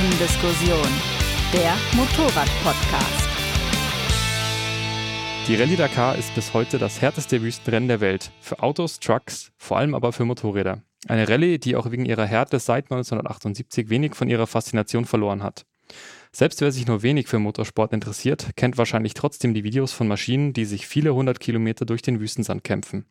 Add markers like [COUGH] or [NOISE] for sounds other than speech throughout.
Kurvendiskussion, der Motorrad-Podcast. Die Rallye Dakar ist bis heute das härteste Wüstenrennen der Welt. Für Autos, Trucks, vor allem aber für Motorräder. Eine Rallye, die auch wegen ihrer Härte seit 1978 wenig von ihrer Faszination verloren hat. Selbst wer sich nur wenig für Motorsport interessiert, kennt wahrscheinlich trotzdem die Videos von Maschinen, die sich viele hundert Kilometer durch den Wüstensand kämpfen.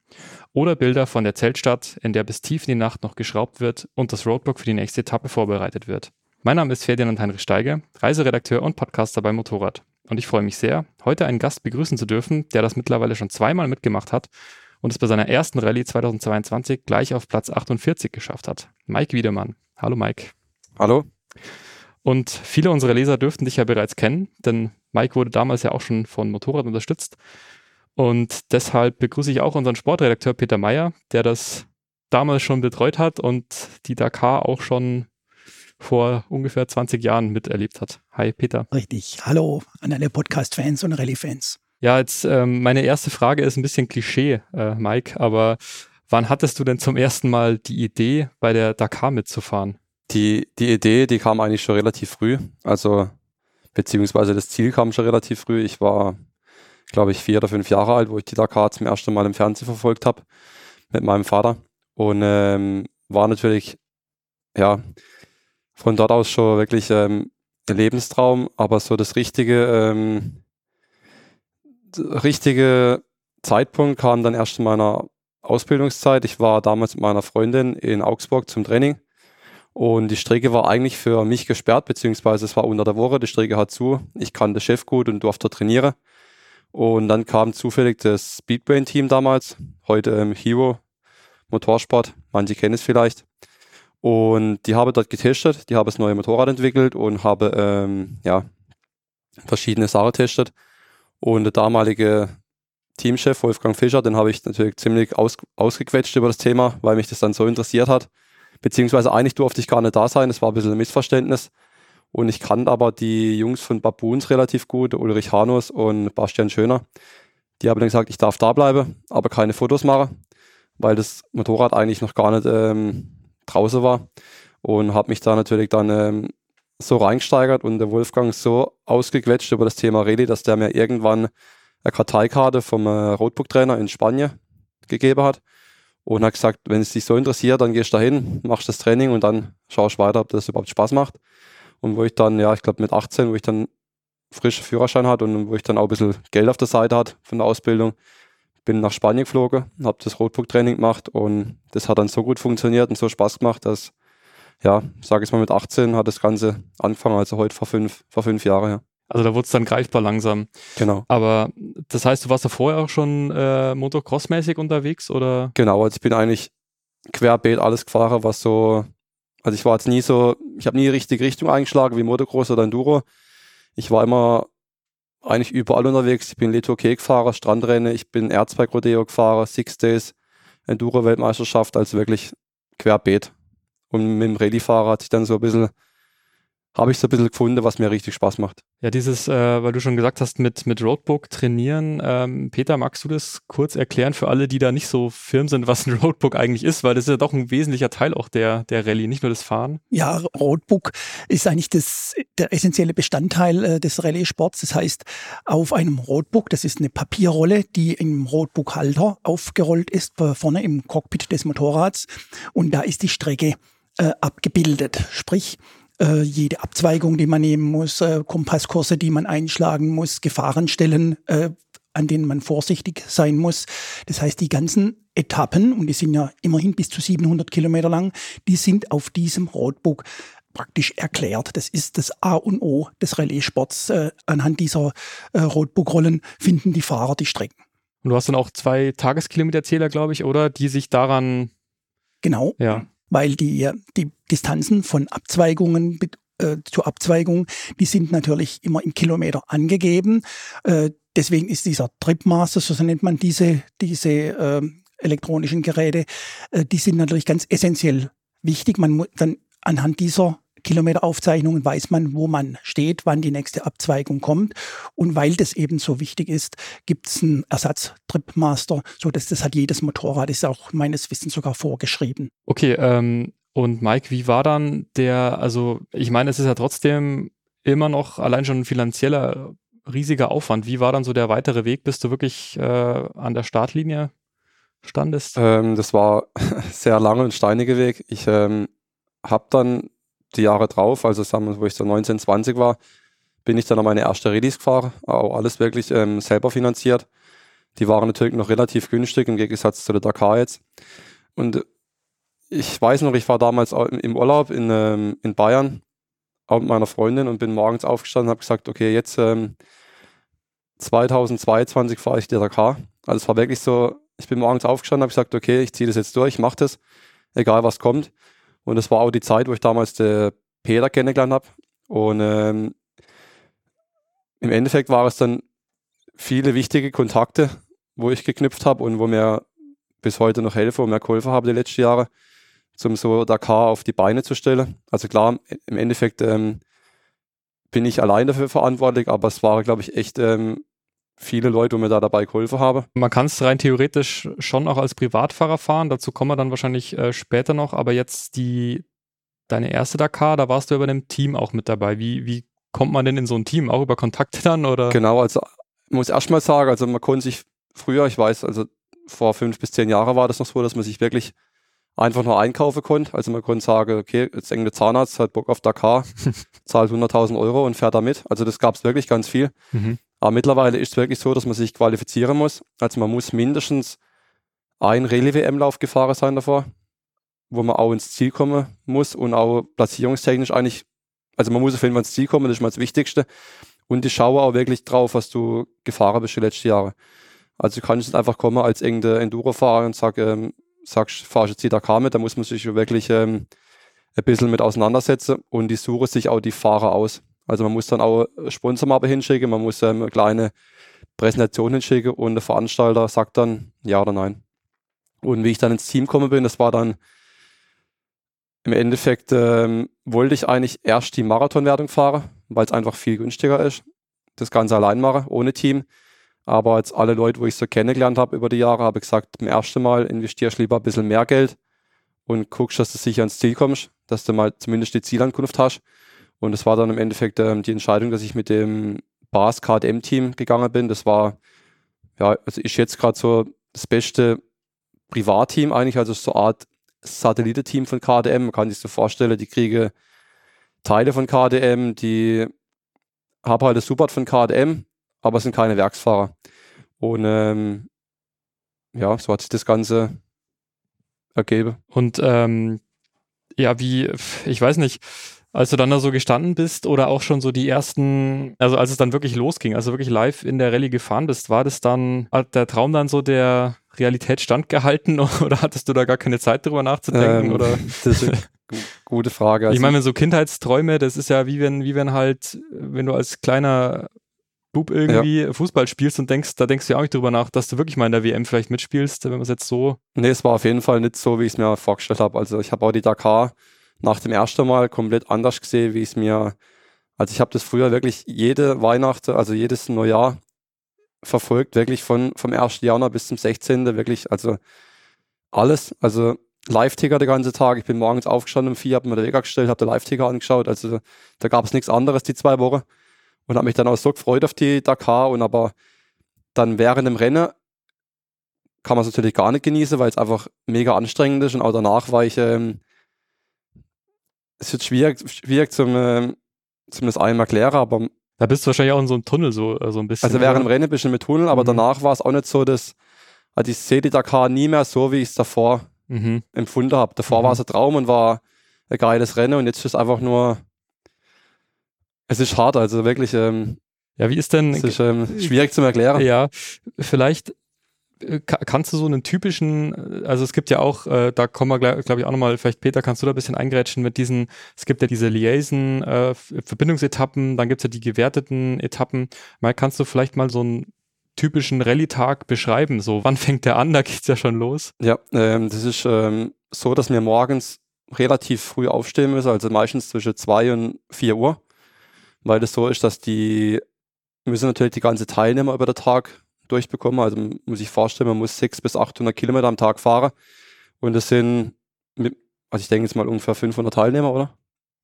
Oder Bilder von der Zeltstadt, in der bis tief in die Nacht noch geschraubt wird und das Roadbook für die nächste Etappe vorbereitet wird. Mein Name ist Ferdinand Heinrich Steiger, Reiseredakteur und Podcaster bei Motorrad. Und ich freue mich sehr, heute einen Gast begrüßen zu dürfen, der das mittlerweile schon zweimal mitgemacht hat und es bei seiner ersten Rallye 2022 gleich auf Platz 48 geschafft hat. Mike Wiedemann. Hallo Mike. Hallo. Und viele unserer Leser dürften dich ja bereits kennen, denn Mike wurde damals ja auch schon von Motorrad unterstützt. Und deshalb begrüße ich auch unseren Sportredakteur Peter Meyer, der das damals schon betreut hat und die Dakar auch schon vor ungefähr 20 Jahren miterlebt hat. Hi Peter. Richtig. Hallo an alle Podcast-Fans und Rallye-Fans. Ja, jetzt ähm, meine erste Frage ist ein bisschen Klischee, äh, Mike, aber wann hattest du denn zum ersten Mal die Idee, bei der Dakar mitzufahren? Die, die Idee, die kam eigentlich schon relativ früh. Also, beziehungsweise das Ziel kam schon relativ früh. Ich war, glaube ich, vier oder fünf Jahre alt, wo ich die Dakar zum ersten Mal im Fernsehen verfolgt habe mit meinem Vater. Und ähm, war natürlich, ja, von dort aus schon wirklich ähm, Lebenstraum, aber so das richtige, ähm, richtige Zeitpunkt kam dann erst in meiner Ausbildungszeit. Ich war damals mit meiner Freundin in Augsburg zum Training und die Strecke war eigentlich für mich gesperrt, beziehungsweise es war unter der Woche, die Strecke hat zu. Ich kannte Chef gut und durfte trainieren. Und dann kam zufällig das Speedbrain-Team damals, heute ähm, Hero Motorsport, manche kennen es vielleicht. Und die habe dort getestet, die habe das neue Motorrad entwickelt und habe ähm, ja, verschiedene Sachen getestet. Und der damalige Teamchef Wolfgang Fischer, den habe ich natürlich ziemlich aus, ausgequetscht über das Thema, weil mich das dann so interessiert hat. Beziehungsweise eigentlich durfte ich gar nicht da sein, es war ein bisschen ein Missverständnis. Und ich kannte aber die Jungs von Baboons relativ gut, Ulrich Hanus und Bastian Schöner. Die haben dann gesagt, ich darf da bleiben, aber keine Fotos machen, weil das Motorrad eigentlich noch gar nicht ähm, draußen war und habe mich da natürlich dann ähm, so reingesteigert und der Wolfgang so ausgequetscht über das Thema Rallye, dass der mir irgendwann eine Karteikarte vom äh, Roadbook-Trainer in Spanien gegeben hat und hat gesagt, wenn es dich so interessiert, dann gehst du dahin, machst das Training und dann schaust weiter, ob das überhaupt Spaß macht. Und wo ich dann, ja, ich glaube mit 18, wo ich dann frischen Führerschein hatte und wo ich dann auch ein bisschen Geld auf der Seite hatte von der Ausbildung, bin nach Spanien geflogen, habe das Roadbook-Training gemacht und das hat dann so gut funktioniert und so Spaß gemacht, dass, ja, sage ich mal, mit 18 hat das Ganze angefangen, also heute vor fünf, vor fünf Jahren, ja. Also da wurde es dann greifbar langsam. Genau. Aber das heißt, du warst da vorher auch schon äh, Motocross-mäßig unterwegs oder? Genau, also ich bin eigentlich querbeet alles gefahren, was so, also ich war jetzt nie so, ich habe nie richtig Richtung eingeschlagen wie Motocross oder Enduro. Ich war immer eigentlich überall unterwegs. Ich bin Leto K-Fahrer, Strandrennen, ich bin Erzberg Rodeo gefahrer, Six Days, Enduro-Weltmeisterschaft, also wirklich querbeet. Und mit dem Rallye-Fahrer hat sich dann so ein bisschen habe ich so ein bisschen gefunden, was mir richtig Spaß macht. Ja, dieses, äh, weil du schon gesagt hast, mit, mit Roadbook trainieren. Ähm, Peter, magst du das kurz erklären für alle, die da nicht so firm sind, was ein Roadbook eigentlich ist? Weil das ist ja doch ein wesentlicher Teil auch der, der Rallye, nicht nur das Fahren. Ja, Roadbook ist eigentlich das, der essentielle Bestandteil äh, des Rallye-Sports. Das heißt, auf einem Roadbook, das ist eine Papierrolle, die im Roadbook-Halter aufgerollt ist, vorne im Cockpit des Motorrads. Und da ist die Strecke äh, abgebildet. Sprich, äh, jede Abzweigung, die man nehmen muss, äh, Kompasskurse, die man einschlagen muss, Gefahrenstellen, äh, an denen man vorsichtig sein muss. Das heißt, die ganzen Etappen, und die sind ja immerhin bis zu 700 Kilometer lang, die sind auf diesem Roadbook praktisch erklärt. Das ist das A und O des Relaissports. Äh, anhand dieser äh, Roadbook-Rollen finden die Fahrer die Strecken. Und du hast dann auch zwei Tageskilometerzähler, glaube ich, oder? Die sich daran. Genau. Ja weil die, die Distanzen von Abzweigungen äh, zu Abzweigung, die sind natürlich immer im Kilometer angegeben. Äh, deswegen ist dieser Tripmaster, so nennt man diese, diese äh, elektronischen Geräte, äh, die sind natürlich ganz essentiell wichtig. Man muss dann anhand dieser Kilometeraufzeichnungen weiß man, wo man steht, wann die nächste Abzweigung kommt. Und weil das eben so wichtig ist, gibt es einen Ersatz-Tripmaster, so dass das hat jedes Motorrad, ist auch meines Wissens sogar vorgeschrieben. Okay, ähm, Und Mike, wie war dann der, also ich meine, es ist ja trotzdem immer noch allein schon ein finanzieller riesiger Aufwand. Wie war dann so der weitere Weg, bis du wirklich äh, an der Startlinie standest? Ähm, das war [LAUGHS] sehr lange und steiniger Weg. Ich ähm, habe dann die Jahre drauf, also sagen wir, wo ich so 19, 20 war, bin ich dann an meine erste Release gefahren, auch alles wirklich ähm, selber finanziert. Die waren natürlich noch relativ günstig im Gegensatz zu der Dakar jetzt. Und ich weiß noch, ich war damals im Urlaub in, ähm, in Bayern, auch mit meiner Freundin und bin morgens aufgestanden und habe gesagt, okay, jetzt ähm, 2022 fahre ich die Dakar. Also es war wirklich so, ich bin morgens aufgestanden, habe gesagt, okay, ich ziehe das jetzt durch, ich mache das, egal was kommt. Und das war auch die Zeit, wo ich damals den Peter kennengelernt habe. Und ähm, im Endeffekt war es dann viele wichtige Kontakte, wo ich geknüpft habe und wo mir bis heute noch helfe und mir geholfen habe die letzten Jahre, zum so Dakar auf die Beine zu stellen. Also klar, im Endeffekt ähm, bin ich allein dafür verantwortlich, aber es waren, glaube ich, echt ähm, viele Leute, mir da dabei geholfen haben. Man kann es rein theoretisch schon auch als Privatfahrer fahren, dazu kommen wir dann wahrscheinlich äh, später noch, aber jetzt die, deine erste Dakar, da warst du über dem Team auch mit dabei. Wie, wie kommt man denn in so ein Team? Auch über Kontakte dann oder? Genau, also ich muss erstmal sagen, also man konnte sich früher, ich weiß, also vor fünf bis zehn Jahren war das noch so, dass man sich wirklich einfach nur einkaufen konnte. Also man konnte sagen, okay, jetzt der Zahnarzt hat Bock auf Dakar, [LAUGHS] zahlt 100.000 Euro und fährt damit. Also das gab es wirklich ganz viel. Mhm. Aber mittlerweile ist es wirklich so, dass man sich qualifizieren muss. Also man muss mindestens ein Rallye-WM-Lauf gefahren sein davor, wo man auch ins Ziel kommen muss und auch platzierungstechnisch eigentlich, also man muss auf jeden Fall ins Ziel kommen, das ist mal das Wichtigste. Und ich schaue auch wirklich drauf, was du gefahren bist die letzten Jahre. Also du kannst nicht einfach kommen als irgendein Enduro-Fahrer und sag, ähm, sagst, fahrst jetzt die Dakar mit, da muss man sich wirklich ähm, ein bisschen mit auseinandersetzen und die suchen sich auch die Fahrer aus. Also man muss dann auch Sponsormappe hinschicken, man muss ähm, eine kleine Präsentation hinschicken und der Veranstalter sagt dann ja oder nein. Und wie ich dann ins Team gekommen bin, das war dann im Endeffekt, ähm, wollte ich eigentlich erst die Marathonwertung fahren, weil es einfach viel günstiger ist. Das Ganze allein machen, ohne Team. Aber jetzt alle Leute, wo ich so kennengelernt habe über die Jahre, habe ich gesagt, beim ersten Mal investierst du lieber ein bisschen mehr Geld und guckst, dass du sicher ans Ziel kommst, dass du mal zumindest die Zielankunft hast. Und es war dann im Endeffekt ähm, die Entscheidung, dass ich mit dem Bas KDM-Team gegangen bin. Das war, ja, also ist jetzt gerade so das beste Privatteam eigentlich, also so eine Art Satellitenteam von KDM. Man kann sich so vorstellen, die kriege Teile von KDM, die haben halt das Support von KDM, aber sind keine Werksfahrer. Und ähm, ja, so hat sich das Ganze ergeben. Und ähm, ja, wie, ich weiß nicht, als du dann da so gestanden bist oder auch schon so die ersten, also als es dann wirklich losging, also wirklich live in der Rallye gefahren bist, war das dann, hat der Traum dann so der Realität standgehalten [LAUGHS] oder hattest du da gar keine Zeit drüber nachzudenken? Ähm, oder? [LAUGHS] Das ist eine [LAUGHS] gute Frage. Also ich meine, so Kindheitsträume, das ist ja wie wenn, wie wenn halt, wenn du als kleiner Bub irgendwie ja. Fußball spielst und denkst, da denkst du ja auch nicht drüber nach, dass du wirklich mal in der WM vielleicht mitspielst, wenn man es jetzt so. Nee, es war auf jeden Fall nicht so, wie ich es mir vorgestellt habe. Also ich habe auch die Dakar nach dem ersten Mal komplett anders gesehen, wie es mir, also ich habe das früher wirklich jede Weihnachten, also jedes Neujahr verfolgt, wirklich von, vom 1. Januar bis zum 16. wirklich, also alles, also Live-Ticker den ganzen Tag. Ich bin morgens aufgestanden um vier, habe mir den Wecker gestellt, habe den Live-Ticker angeschaut, also da gab es nichts anderes die zwei Wochen und habe mich dann auch so gefreut auf die Dakar und aber dann während dem Rennen kann man es natürlich gar nicht genießen, weil es einfach mega anstrengend ist und auch danach war ich ähm, es wird schwierig, schwierig zum, äh, zum das einem erklären, aber. Da bist du wahrscheinlich auch in so einem Tunnel so, äh, so ein bisschen. Also während dem Rennen bist du mit Tunnel, aber mhm. danach war es auch nicht so, dass also ich sehe die Dakar nie mehr so, wie ich es davor mhm. empfunden habe. Davor mhm. war es ein Traum und war ein geiles Rennen und jetzt ist es einfach nur, es ist hart, also wirklich. Ähm, ja, wie ist denn? Es ist ähm, schwierig zu erklären. Ja, vielleicht kannst du so einen typischen, äh, also es gibt ja auch, äh, da kommen wir, glaube ich, auch nochmal, vielleicht Peter, kannst du da ein bisschen eingrätschen mit diesen, es gibt ja diese Liaison, äh, dann gibt es ja die gewerteten Etappen. Mal kannst du vielleicht mal so einen typischen Rallye-Tag beschreiben? So, wann fängt der an? Da geht's ja schon los. Ja, ähm, das ist ähm, so, dass wir morgens relativ früh aufstehen müssen, also meistens zwischen zwei und vier Uhr, weil das so ist, dass die müssen natürlich die ganze Teilnehmer über den Tag durchbekommen. Also muss ich vorstellen, man muss 600 bis 800 Kilometer am Tag fahren. Und das sind also ich denke jetzt mal ungefähr 500 Teilnehmer, oder?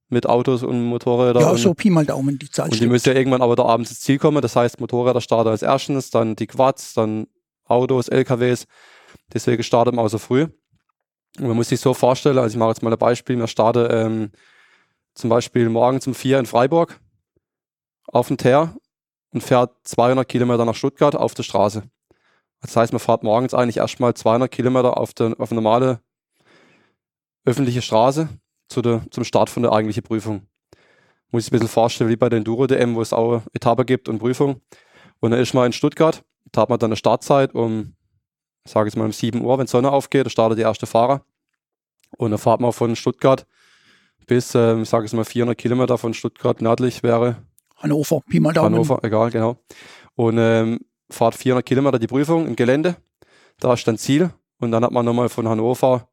Mit Autos und Motorrädern. Ja, und, so Pi mal Daumen die Zahl. und die müssen ja irgendwann aber da abends ins Ziel kommen. Das heißt, Motorräder starten als erstes, dann die Quads, dann Autos, LKWs. Deswegen startet man auch so früh. Und man muss sich so vorstellen, also ich mache jetzt mal ein Beispiel, wir starten ähm, zum Beispiel morgens um vier in Freiburg auf dem Teer und fährt 200 Kilometer nach Stuttgart auf der Straße. Das heißt, man fährt morgens eigentlich erstmal 200 Kilometer auf, der, auf eine normale öffentliche Straße zu der, zum Start von der eigentlichen Prüfung. Muss ich ein bisschen vorstellen, wie bei den Enduro-DM, wo es auch Etappe gibt und Prüfung. Und dann ist man in Stuttgart, da hat man dann eine Startzeit um, ich sage jetzt mal um 7 Uhr, wenn Sonne aufgeht, da startet der erste Fahrer. Und dann fährt man von Stuttgart bis, ähm, ich sage jetzt mal 400 Kilometer von Stuttgart nördlich wäre Hannover, Pi mal Daumen. Hannover, egal, genau. Und ähm, fahrt 400 Kilometer die Prüfung im Gelände. Da ist dann Ziel. Und dann hat man nochmal von Hannover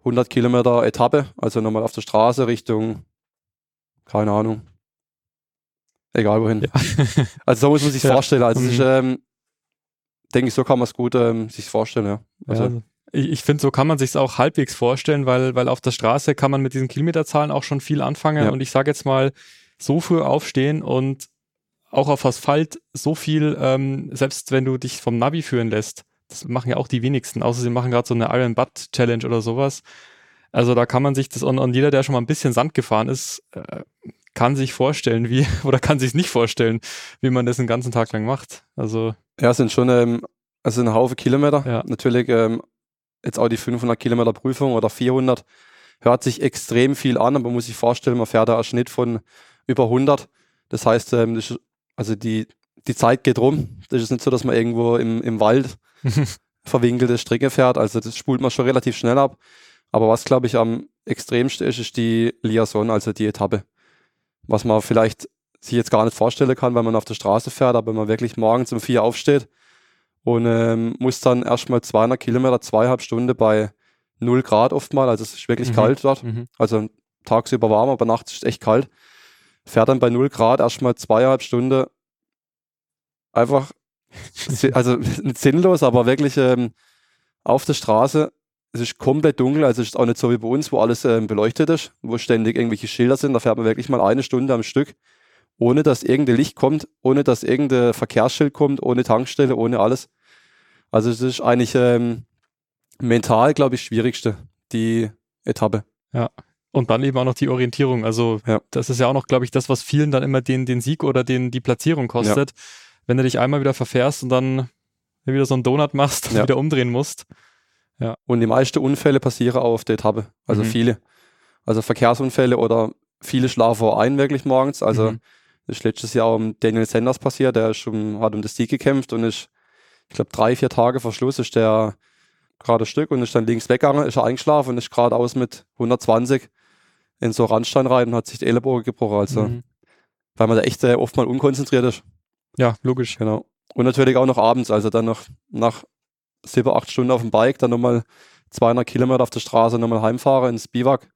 100 Kilometer Etappe, also nochmal auf der Straße Richtung, keine Ahnung, egal wohin. [LAUGHS] Also so muss man sich Ja. vorstellen. Also es ist, Mhm. ähm, denke ich, so kann man es gut ähm, sich vorstellen, ja. Also, ja, ich ich finde, so kann man sich auch halbwegs vorstellen, weil, weil auf der Straße kann man mit diesen Kilometerzahlen auch schon viel anfangen. Ja. Und ich sage jetzt mal, so früh aufstehen und auch auf Asphalt so viel, ähm, selbst wenn du dich vom Navi führen lässt, das machen ja auch die wenigsten, außer sie machen gerade so eine Iron Butt Challenge oder sowas. Also da kann man sich das, und, und jeder, der schon mal ein bisschen Sand gefahren ist, äh, kann sich vorstellen, wie, [LAUGHS] oder kann sich nicht vorstellen, wie man das den ganzen Tag lang macht. Also, ja, es sind schon ähm, also ein Haufen Kilometer. Ja. Natürlich ähm, jetzt auch die 500 Kilometer Prüfung oder 400 hört sich extrem viel an, aber man muss sich vorstellen, man fährt da einen Schnitt von über 100. Das heißt, ähm, das ist, also die, die Zeit geht rum. Das ist nicht so, dass man irgendwo im, im Wald [LAUGHS] verwinkelte Strecke fährt. Also das spult man schon relativ schnell ab. Aber was, glaube ich, am extremsten ist, ist die Liaison, also die Etappe. Was man vielleicht sich jetzt gar nicht vorstellen kann, wenn man auf der Straße fährt, aber wenn man wirklich morgens um vier aufsteht und ähm, muss dann erstmal 200 Kilometer, zweieinhalb Stunden bei 0 Grad oftmal, also es ist wirklich Mhm. kalt dort. mhm. Also tagsüber warm, aber nachts ist es echt kalt. Fährt dann bei 0 Grad erstmal zweieinhalb Stunden einfach, [LAUGHS] also [LAUGHS] sinnlos, aber wirklich ähm, auf der Straße. Es ist komplett dunkel, also es ist auch nicht so wie bei uns, wo alles ähm, beleuchtet ist, wo ständig irgendwelche Schilder sind. Da fährt man wirklich mal eine Stunde am Stück, ohne dass irgendein Licht kommt, ohne dass irgendein Verkehrsschild kommt, ohne Tankstelle, ohne alles. Also es ist eigentlich ähm, mental, glaube ich, schwierigste, die Etappe. Und dann eben auch noch die Orientierung. Also Ja. das ist ja auch noch, glaube ich, das, was vielen dann immer den, den Sieg oder den, die Platzierung kostet. Wenn du dich einmal wieder verfährst und dann wieder so einen Donut machst und Ja. wieder umdrehen musst. Und die meisten Unfälle passieren auch auf der Etappe. Also Mhm. viele. Also Verkehrsunfälle oder viele schlafen auch ein wirklich morgens. Also Mhm. das ist letztes Jahr um Daniel Sanders passiert. Der schon, hat um das Sieg gekämpft und ist, ich glaube, drei, vier Tage vor Schluss ist der gerade Stück und ist dann links weggegangen, ist er eingeschlafen und ist geradeaus mit 120 in so Randstein rein und hat sich die Ellenbogen gebrochen. Also, Mhm. weil man da echt äh, oft mal unkonzentriert ist. Ja, logisch. Genau. Und natürlich auch noch abends, also dann noch nach sieben, acht Stunden auf dem Bike, dann nochmal 200 Kilometer auf der Straße nochmal heimfahren ins Biwak.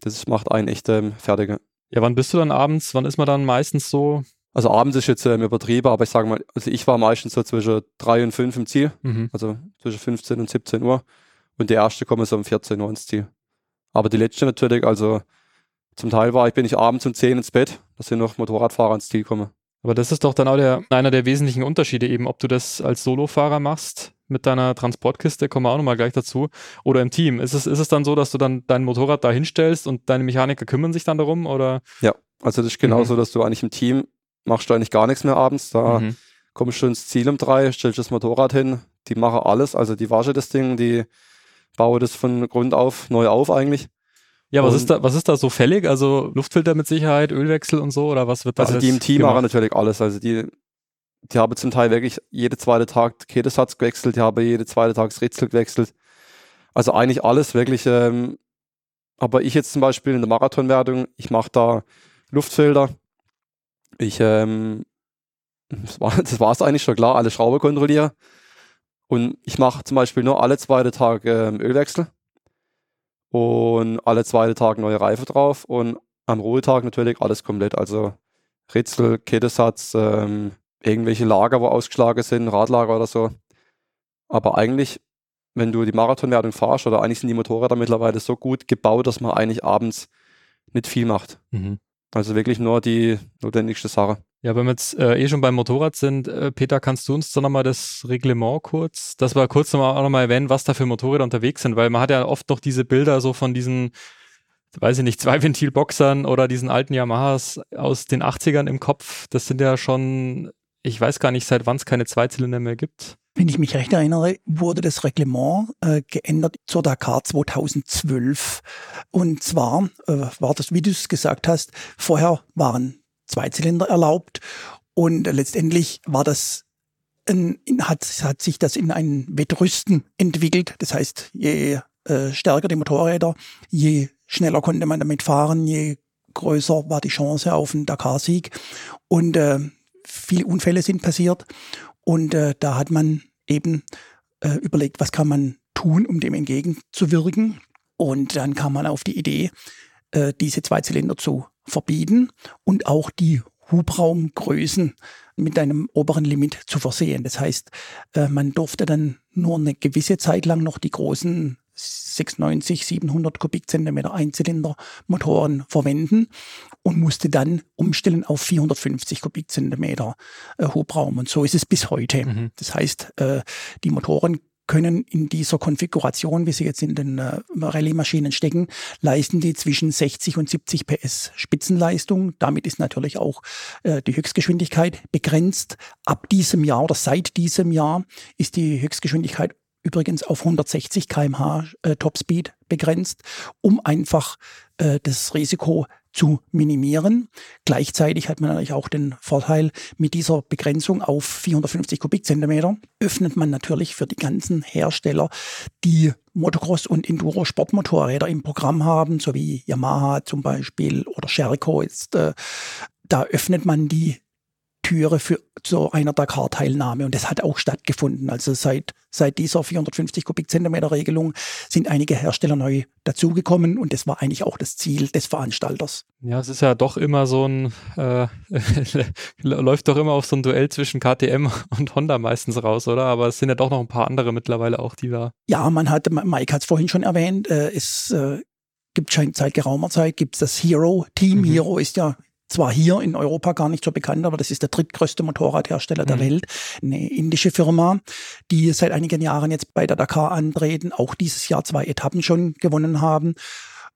Das macht einen echt ähm, fertig. Ja, wann bist du dann abends? Wann ist man dann meistens so? Also abends ist jetzt ähm, übertrieben, aber ich sage mal, also ich war meistens so zwischen drei und fünf im Ziel, Mhm. also zwischen 15 und 17 Uhr. Und die erste kommen so um 14 Uhr ins Ziel. Aber die letzte natürlich, also zum Teil war ich, bin ich abends um 10 ins Bett, dass sind noch Motorradfahrer ins Ziel kommen. Aber das ist doch dann auch der, einer der wesentlichen Unterschiede eben, ob du das als Solofahrer machst mit deiner Transportkiste, kommen wir auch nochmal gleich dazu, oder im Team. Ist es, ist es dann so, dass du dann dein Motorrad da hinstellst und deine Mechaniker kümmern sich dann darum oder? Also das ist genauso, Mhm. dass du eigentlich im Team machst du eigentlich gar nichts mehr abends. Da Mhm. kommst du ins Ziel um drei, stellst das Motorrad hin, die machen alles, also die waschen das Ding, die bauen das von Grund auf neu auf eigentlich. Ja, was Und- ist da, was ist da so fällig? Also Luftfilter mit Sicherheit, Ölwechsel und so oder was wird da Also alles die im Team gemacht? machen natürlich alles. Also die, die haben zum Teil wirklich jede zweite Tag Ketesatz gewechselt, die haben jede zweite Tag das Ritzel gewechselt. Also eigentlich alles wirklich. Ähm, aber ich jetzt zum Beispiel in der Marathonwertung, ich mache da Luftfilter. Ich, ähm, [LAUGHS] das war das war's eigentlich schon klar, alle Schrauben kontrolliere. Und ich mache zum Beispiel nur alle zweite Tag ähm, Ölwechsel und alle zweite Tag neue Reife drauf und am Ruhetag natürlich alles komplett. Also Ritzel, Kettesatz, ähm, irgendwelche Lager, wo ausgeschlagen sind, Radlager oder so. Aber eigentlich, wenn du die Marathonwertung fahrst, oder eigentlich sind die Motorräder mittlerweile so gut gebaut, dass man eigentlich abends nicht viel macht. Mhm. Also wirklich nur die notwendigste Sache. Ja, wenn wir jetzt äh, eh schon beim Motorrad sind, äh, Peter, kannst du uns dann nochmal das Reglement kurz, dass wir kurz nochmal auch nochmal erwähnen, was da für Motorräder unterwegs sind, weil man hat ja oft noch diese Bilder so von diesen, weiß ich nicht, [LAUGHS] Zwei-Ventil-Boxern oder diesen alten Yamahas aus den 80ern im Kopf. Das sind ja schon, ich weiß gar nicht, seit wann es keine Zweizylinder mehr gibt. Wenn ich mich recht erinnere, wurde das Reglement äh, geändert zur Dakar 2012. Und zwar äh, war das, wie du es gesagt hast, vorher waren Zweizylinder erlaubt und letztendlich war das ein, hat, hat sich das in ein Wettrüsten entwickelt. Das heißt, je äh, stärker die Motorräder, je schneller konnte man damit fahren, je größer war die Chance auf einen Dakar-Sieg. Und äh, viele Unfälle sind passiert. Und äh, da hat man eben äh, überlegt, was kann man tun, um dem entgegenzuwirken. Und dann kam man auf die Idee, äh, diese Zweizylinder zu verbieten und auch die Hubraumgrößen mit einem oberen Limit zu versehen. Das heißt, äh, man durfte dann nur eine gewisse Zeit lang noch die großen 690, 700 Kubikzentimeter Einzylindermotoren verwenden und musste dann umstellen auf 450 Kubikzentimeter äh, Hubraum. Und so ist es bis heute. Mhm. Das heißt, äh, die Motoren können in dieser Konfiguration, wie sie jetzt in den äh, Rallye-Maschinen stecken, leisten die zwischen 60 und 70 PS Spitzenleistung. Damit ist natürlich auch äh, die Höchstgeschwindigkeit begrenzt. Ab diesem Jahr oder seit diesem Jahr ist die Höchstgeschwindigkeit übrigens auf 160 kmh äh, Topspeed begrenzt, um einfach äh, das Risiko zu minimieren. Gleichzeitig hat man natürlich auch den Vorteil, mit dieser Begrenzung auf 450 Kubikzentimeter öffnet man natürlich für die ganzen Hersteller, die Motocross- und Enduro-Sportmotorräder im Programm haben, so wie Yamaha zum Beispiel oder Sherco ist, äh, da öffnet man die Türe für so einer Dakar-Teilnahme. Und das hat auch stattgefunden. Also seit, seit dieser 450 Kubikzentimeter Regelung sind einige Hersteller neu dazugekommen und das war eigentlich auch das Ziel des Veranstalters. Ja, es ist ja doch immer so ein, äh, [LAUGHS] läuft doch immer auf so ein Duell zwischen KTM und Honda meistens raus, oder? Aber es sind ja doch noch ein paar andere mittlerweile auch, die da. Ja, man hat, Mike hat es vorhin schon erwähnt, äh, es äh, gibt schon seit geraumer Zeit gibt es das Hero-Team. Mhm. Hero ist ja zwar hier in Europa gar nicht so bekannt, aber das ist der drittgrößte Motorradhersteller mhm. der Welt, eine indische Firma, die seit einigen Jahren jetzt bei der Dakar antreten, auch dieses Jahr zwei Etappen schon gewonnen haben.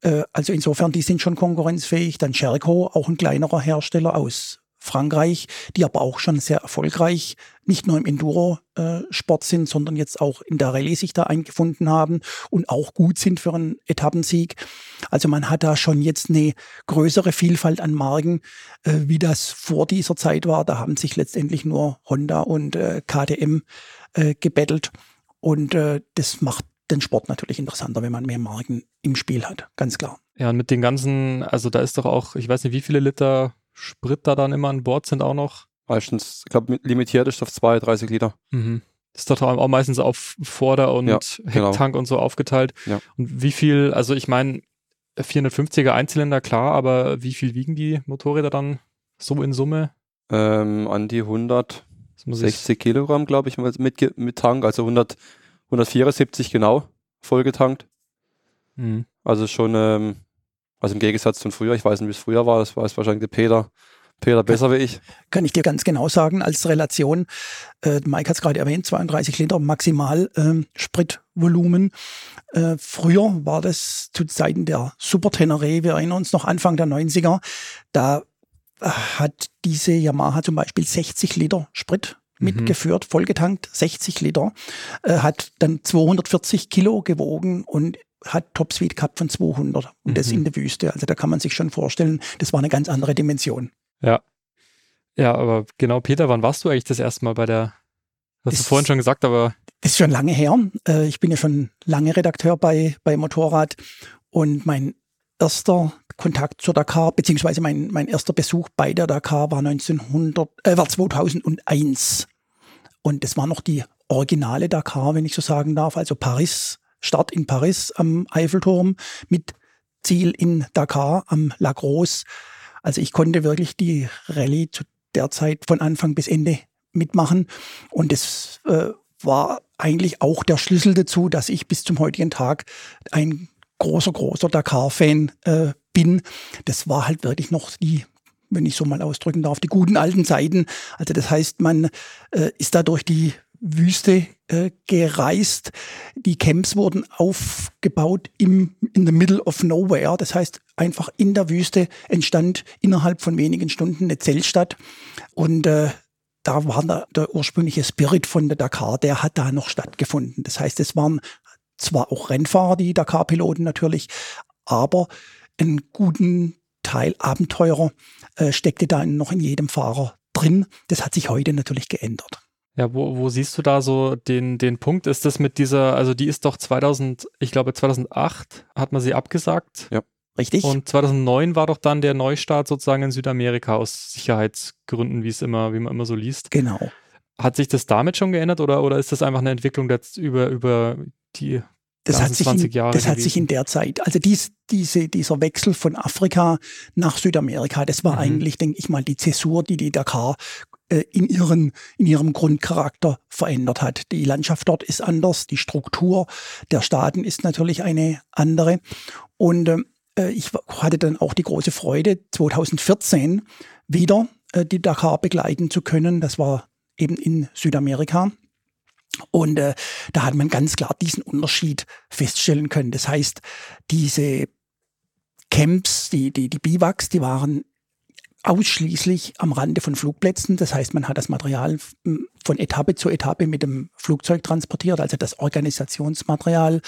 Äh, also insofern, die sind schon konkurrenzfähig. Dann Sherco, auch ein kleinerer Hersteller aus Frankreich, die aber auch schon sehr erfolgreich nicht nur im Enduro-Sport sind, sondern jetzt auch in der Rallye sich da eingefunden haben und auch gut sind für einen Etappensieg. Also man hat da schon jetzt eine größere Vielfalt an Marken, äh, wie das vor dieser Zeit war. Da haben sich letztendlich nur Honda und äh, KTM äh, gebettelt und das macht den Sport natürlich interessanter, wenn man mehr Marken im Spiel hat, ganz klar. Ja, und mit den ganzen, also da ist doch auch, ich weiß nicht, wie viele Liter Sprit da dann immer an Bord sind auch noch. Meistens, ich glaube, limitiert ist auf 32 Liter. Mhm. Das ist doch auch meistens auf Vorder- und ja, genau. Hecktank genau. und so aufgeteilt. Ja. Und wie viel, also ich meine, 450er Einzylinder, klar, aber wie viel wiegen die Motorräder dann so in Summe? Ähm, an die 160 Kilogramm, glaube ich, mit, mit Tank, also 100, 174 genau, vollgetankt. Mhm. Also schon ähm, also im Gegensatz zu früher, ich weiß nicht, wie es früher war, das weiß wahrscheinlich der Peter, Peter besser wie ich. Kann ich dir ganz genau sagen, als Relation, äh, Mike hat es gerade erwähnt, 32 Liter maximal äh, Spritvolumen. Äh, früher war das zu Zeiten der Super Tenere, wir erinnern uns noch Anfang der 90er, da äh, hat diese Yamaha zum Beispiel 60 Liter Sprit mhm. mitgeführt, vollgetankt, 60 Liter, äh, hat dann 240 Kilo gewogen und hat Topspeed gehabt von 200 und mhm. das in der Wüste. Also da kann man sich schon vorstellen, das war eine ganz andere Dimension. Ja. Ja, aber genau, Peter, wann warst du eigentlich das erste Mal bei der, hast das du vorhin schon gesagt, aber. Das ist schon lange her. Äh, ich bin ja schon lange Redakteur bei, bei Motorrad und mein erster Kontakt zur Dakar, beziehungsweise mein, mein erster Besuch bei der Dakar war 1900, äh, war 2001. Und das war noch die originale Dakar, wenn ich so sagen darf, also Paris Start in Paris am Eiffelturm mit Ziel in Dakar am Lagros. Also ich konnte wirklich die Rallye zu der Zeit von Anfang bis Ende mitmachen und das äh, war eigentlich auch der Schlüssel dazu, dass ich bis zum heutigen Tag ein großer, großer Dakar-Fan äh, bin. Das war halt wirklich noch die wenn ich so mal ausdrücken darf, die guten alten Zeiten. Also das heißt, man äh, ist da durch die Wüste gereist. Die Camps wurden aufgebaut im, in the middle of nowhere. Das heißt, einfach in der Wüste entstand innerhalb von wenigen Stunden eine Zeltstadt. Und äh, da war der, der ursprüngliche Spirit von der Dakar, der hat da noch stattgefunden. Das heißt, es waren zwar auch Rennfahrer, die Dakar-Piloten natürlich, aber einen guten Teil Abenteurer äh, steckte da noch in jedem Fahrer drin. Das hat sich heute natürlich geändert. Ja, wo, wo siehst du da so den, den Punkt? Ist das mit dieser, also die ist doch 2000, ich glaube 2008 hat man sie abgesagt. Ja. Richtig. Und 2009 war doch dann der Neustart sozusagen in Südamerika aus Sicherheitsgründen, wie es immer, wie man immer so liest. Genau. Hat sich das damit schon geändert oder, oder ist das einfach eine Entwicklung jetzt über, über die das hat, sich in, Jahre das hat sich in der Zeit, also dies, diese, dieser Wechsel von Afrika nach Südamerika, das war mhm. eigentlich, denke ich mal, die Zäsur, die die Dakar in, ihren, in ihrem Grundcharakter verändert hat. Die Landschaft dort ist anders, die Struktur der Staaten ist natürlich eine andere. Und äh, ich hatte dann auch die große Freude, 2014 wieder äh, die Dakar begleiten zu können. Das war eben in Südamerika. Und äh, da hat man ganz klar diesen Unterschied feststellen können. Das heißt, diese Camps, die, die, die Biwaks, die waren ausschließlich am Rande von Flugplätzen. Das heißt, man hat das Material von Etappe zu Etappe mit dem Flugzeug transportiert, also das Organisationsmaterial.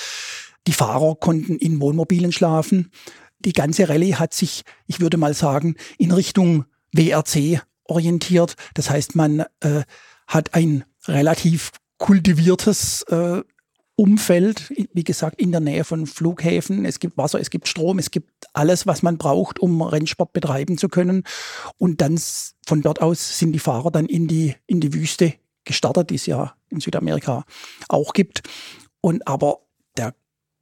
Die Fahrer konnten in Wohnmobilen schlafen. Die ganze Rallye hat sich, ich würde mal sagen, in Richtung WRC orientiert. Das heißt, man äh, hat ein relativ kultiviertes äh, Umfeld, wie gesagt, in der Nähe von Flughäfen. Es gibt Wasser, es gibt Strom, es gibt alles, was man braucht, um Rennsport betreiben zu können. Und dann von dort aus sind die Fahrer dann in die, in die Wüste gestartet, die es ja in Südamerika auch gibt. Und aber der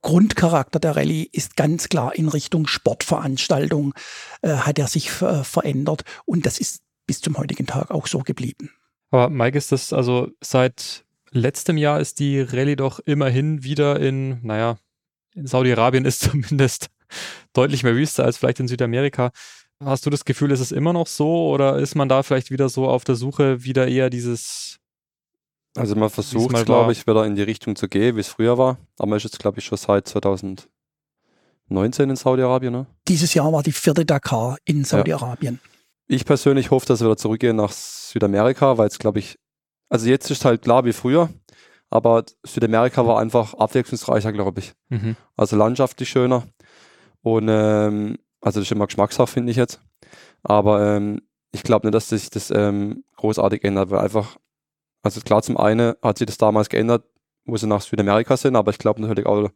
Grundcharakter der Rallye ist ganz klar in Richtung Sportveranstaltung, äh, hat er sich äh, verändert. Und das ist bis zum heutigen Tag auch so geblieben. Aber Mike, ist das also seit letztem Jahr ist die Rallye doch immerhin wieder in, naja, in Saudi-Arabien ist [LAUGHS] zumindest deutlich mehr Wüste als vielleicht in Südamerika. Hast du das Gefühl, ist es immer noch so oder ist man da vielleicht wieder so auf der Suche, wieder eher dieses. Also man versucht, glaube ich, wieder in die Richtung zu gehen, wie es früher war. Aber man ist jetzt, glaube ich, schon seit 2019 in Saudi-Arabien. Ne? Dieses Jahr war die vierte Dakar in Saudi-Arabien. Ja. Ich persönlich hoffe, dass wir wieder zurückgehen nach Südamerika, weil es, glaube ich, also jetzt ist halt klar wie früher, aber Südamerika war einfach abwechslungsreicher, glaube ich. Mhm. Also landschaftlich schöner. Und ähm, also das ist immer Geschmackssache, finde ich jetzt. Aber ähm, ich glaube nicht, dass sich das ähm, großartig ändert, weil einfach, also klar, zum einen hat sich das damals geändert, wo sie nach Südamerika sind, aber ich glaube natürlich auch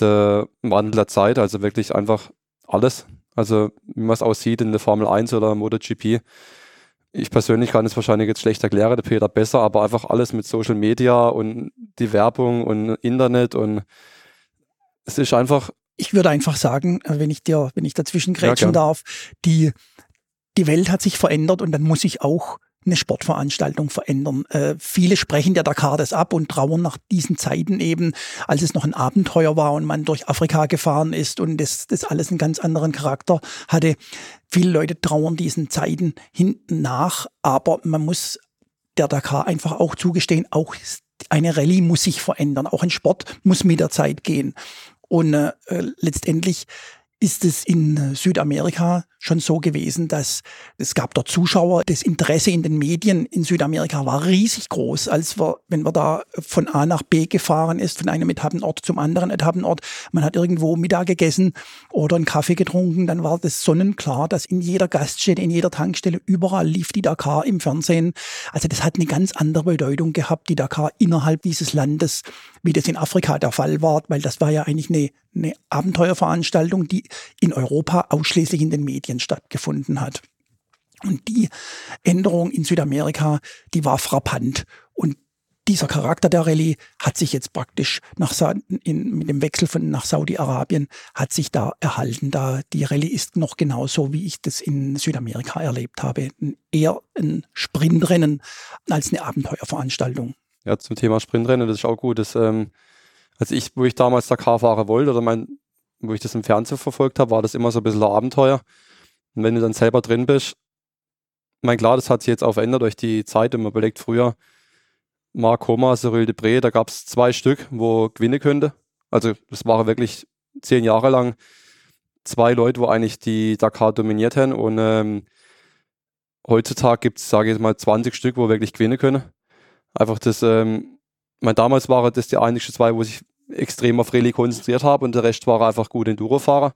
der Wandel der Zeit, also wirklich einfach alles. Also wie man es aussieht in der Formel 1 oder MotoGP, ich persönlich kann es wahrscheinlich jetzt schlecht erklären, der Peter besser, aber einfach alles mit Social Media und die Werbung und Internet und es ist einfach. Ich würde einfach sagen, äh, wenn ich dir, wenn ich dazwischen grätschen ja, darf, die, die Welt hat sich verändert und dann muss ich auch eine Sportveranstaltung verändern. Äh, viele sprechen der Dakar das ab und trauern nach diesen Zeiten eben, als es noch ein Abenteuer war und man durch Afrika gefahren ist und das, das alles einen ganz anderen Charakter hatte. Viele Leute trauern diesen Zeiten hinten nach, aber man muss der Dakar einfach auch zugestehen, auch eine Rallye muss sich verändern, auch ein Sport muss mit der Zeit gehen. Und äh, letztendlich ist es in Südamerika schon so gewesen, dass es gab dort Zuschauer. Das Interesse in den Medien in Südamerika war riesig groß, als wir, wenn wir da von A nach B gefahren ist, von einem Etappenort zum anderen Etappenort. Man hat irgendwo Mittag gegessen oder einen Kaffee getrunken, dann war das sonnenklar, dass in jeder Gaststätte, in jeder Tankstelle, überall lief die Dakar im Fernsehen. Also das hat eine ganz andere Bedeutung gehabt, die Dakar innerhalb dieses Landes, wie das in Afrika der Fall war, weil das war ja eigentlich eine, eine Abenteuerveranstaltung, die in Europa ausschließlich in den Medien stattgefunden hat. Und die Änderung in Südamerika, die war frappant. Und dieser Charakter der Rallye hat sich jetzt praktisch nach in, mit dem Wechsel von nach Saudi-Arabien hat sich da erhalten. Da die Rallye ist noch genauso, wie ich das in Südamerika erlebt habe. Eher ein Sprintrennen als eine Abenteuerveranstaltung. Ja, zum Thema Sprintrennen, das ist auch gut. Das, ähm, also ich, wo ich damals Dakar fahren wollte oder mein, wo ich das im Fernsehen verfolgt habe, war das immer so ein bisschen ein Abenteuer. Und wenn du dann selber drin bist, mein klar, das hat sich jetzt auch verändert durch die Zeit. Und man überlegt früher, Marc Homa, Cyril Debré, da gab es zwei Stück, wo gewinnen könnte. Also das waren wirklich zehn Jahre lang zwei Leute, wo eigentlich die Dakar dominiert haben. Und ähm, heutzutage gibt es, sage ich mal, 20 Stück, wo wirklich gewinnen können. Einfach das, ähm, mein damals waren das die einzigen zwei, wo sich extrem auf Rallye konzentriert habe und der Rest war einfach gut Enduro-Fahrer.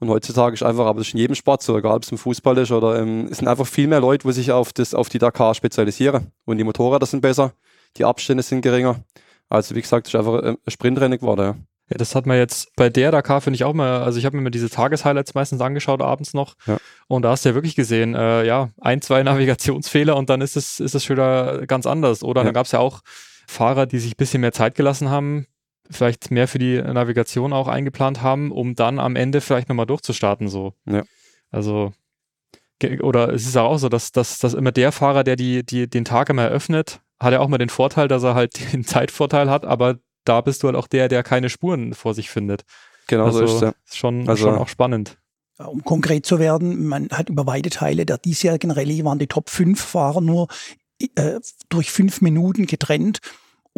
Und heutzutage ist einfach, aber das ist in jedem Sport so, egal ob es im Fußball ist oder ähm, es sind einfach viel mehr Leute, wo sich auf, das, auf die Dakar spezialisieren. Und die Motorräder sind besser, die Abstände sind geringer. Also wie gesagt, es ist einfach ein Sprintrennen geworden. Ja. Ja, das hat man jetzt bei der Dakar, finde ich auch mal, also ich habe mir mal diese Tageshighlights meistens angeschaut, abends noch. Ja. Und da hast du ja wirklich gesehen, äh, ja, ein, zwei [LAUGHS] Navigationsfehler und dann ist es, ist es schon wieder ganz anders. Oder ja. dann gab es ja auch Fahrer, die sich ein bisschen mehr Zeit gelassen haben, vielleicht mehr für die Navigation auch eingeplant haben, um dann am Ende vielleicht nochmal durchzustarten. So. Ja. Also, oder es ist auch so, dass, dass, dass immer der Fahrer, der die, die, den Tag immer eröffnet, hat ja auch mal den Vorteil, dass er halt [LAUGHS] den Zeitvorteil hat, aber da bist du halt auch der, der keine Spuren vor sich findet. Genau also, so ist es. Ja. Schon, also, schon auch spannend. Um konkret zu werden, man hat über weite Teile der diesjährigen Rallye waren die Top 5 Fahrer nur äh, durch fünf Minuten getrennt.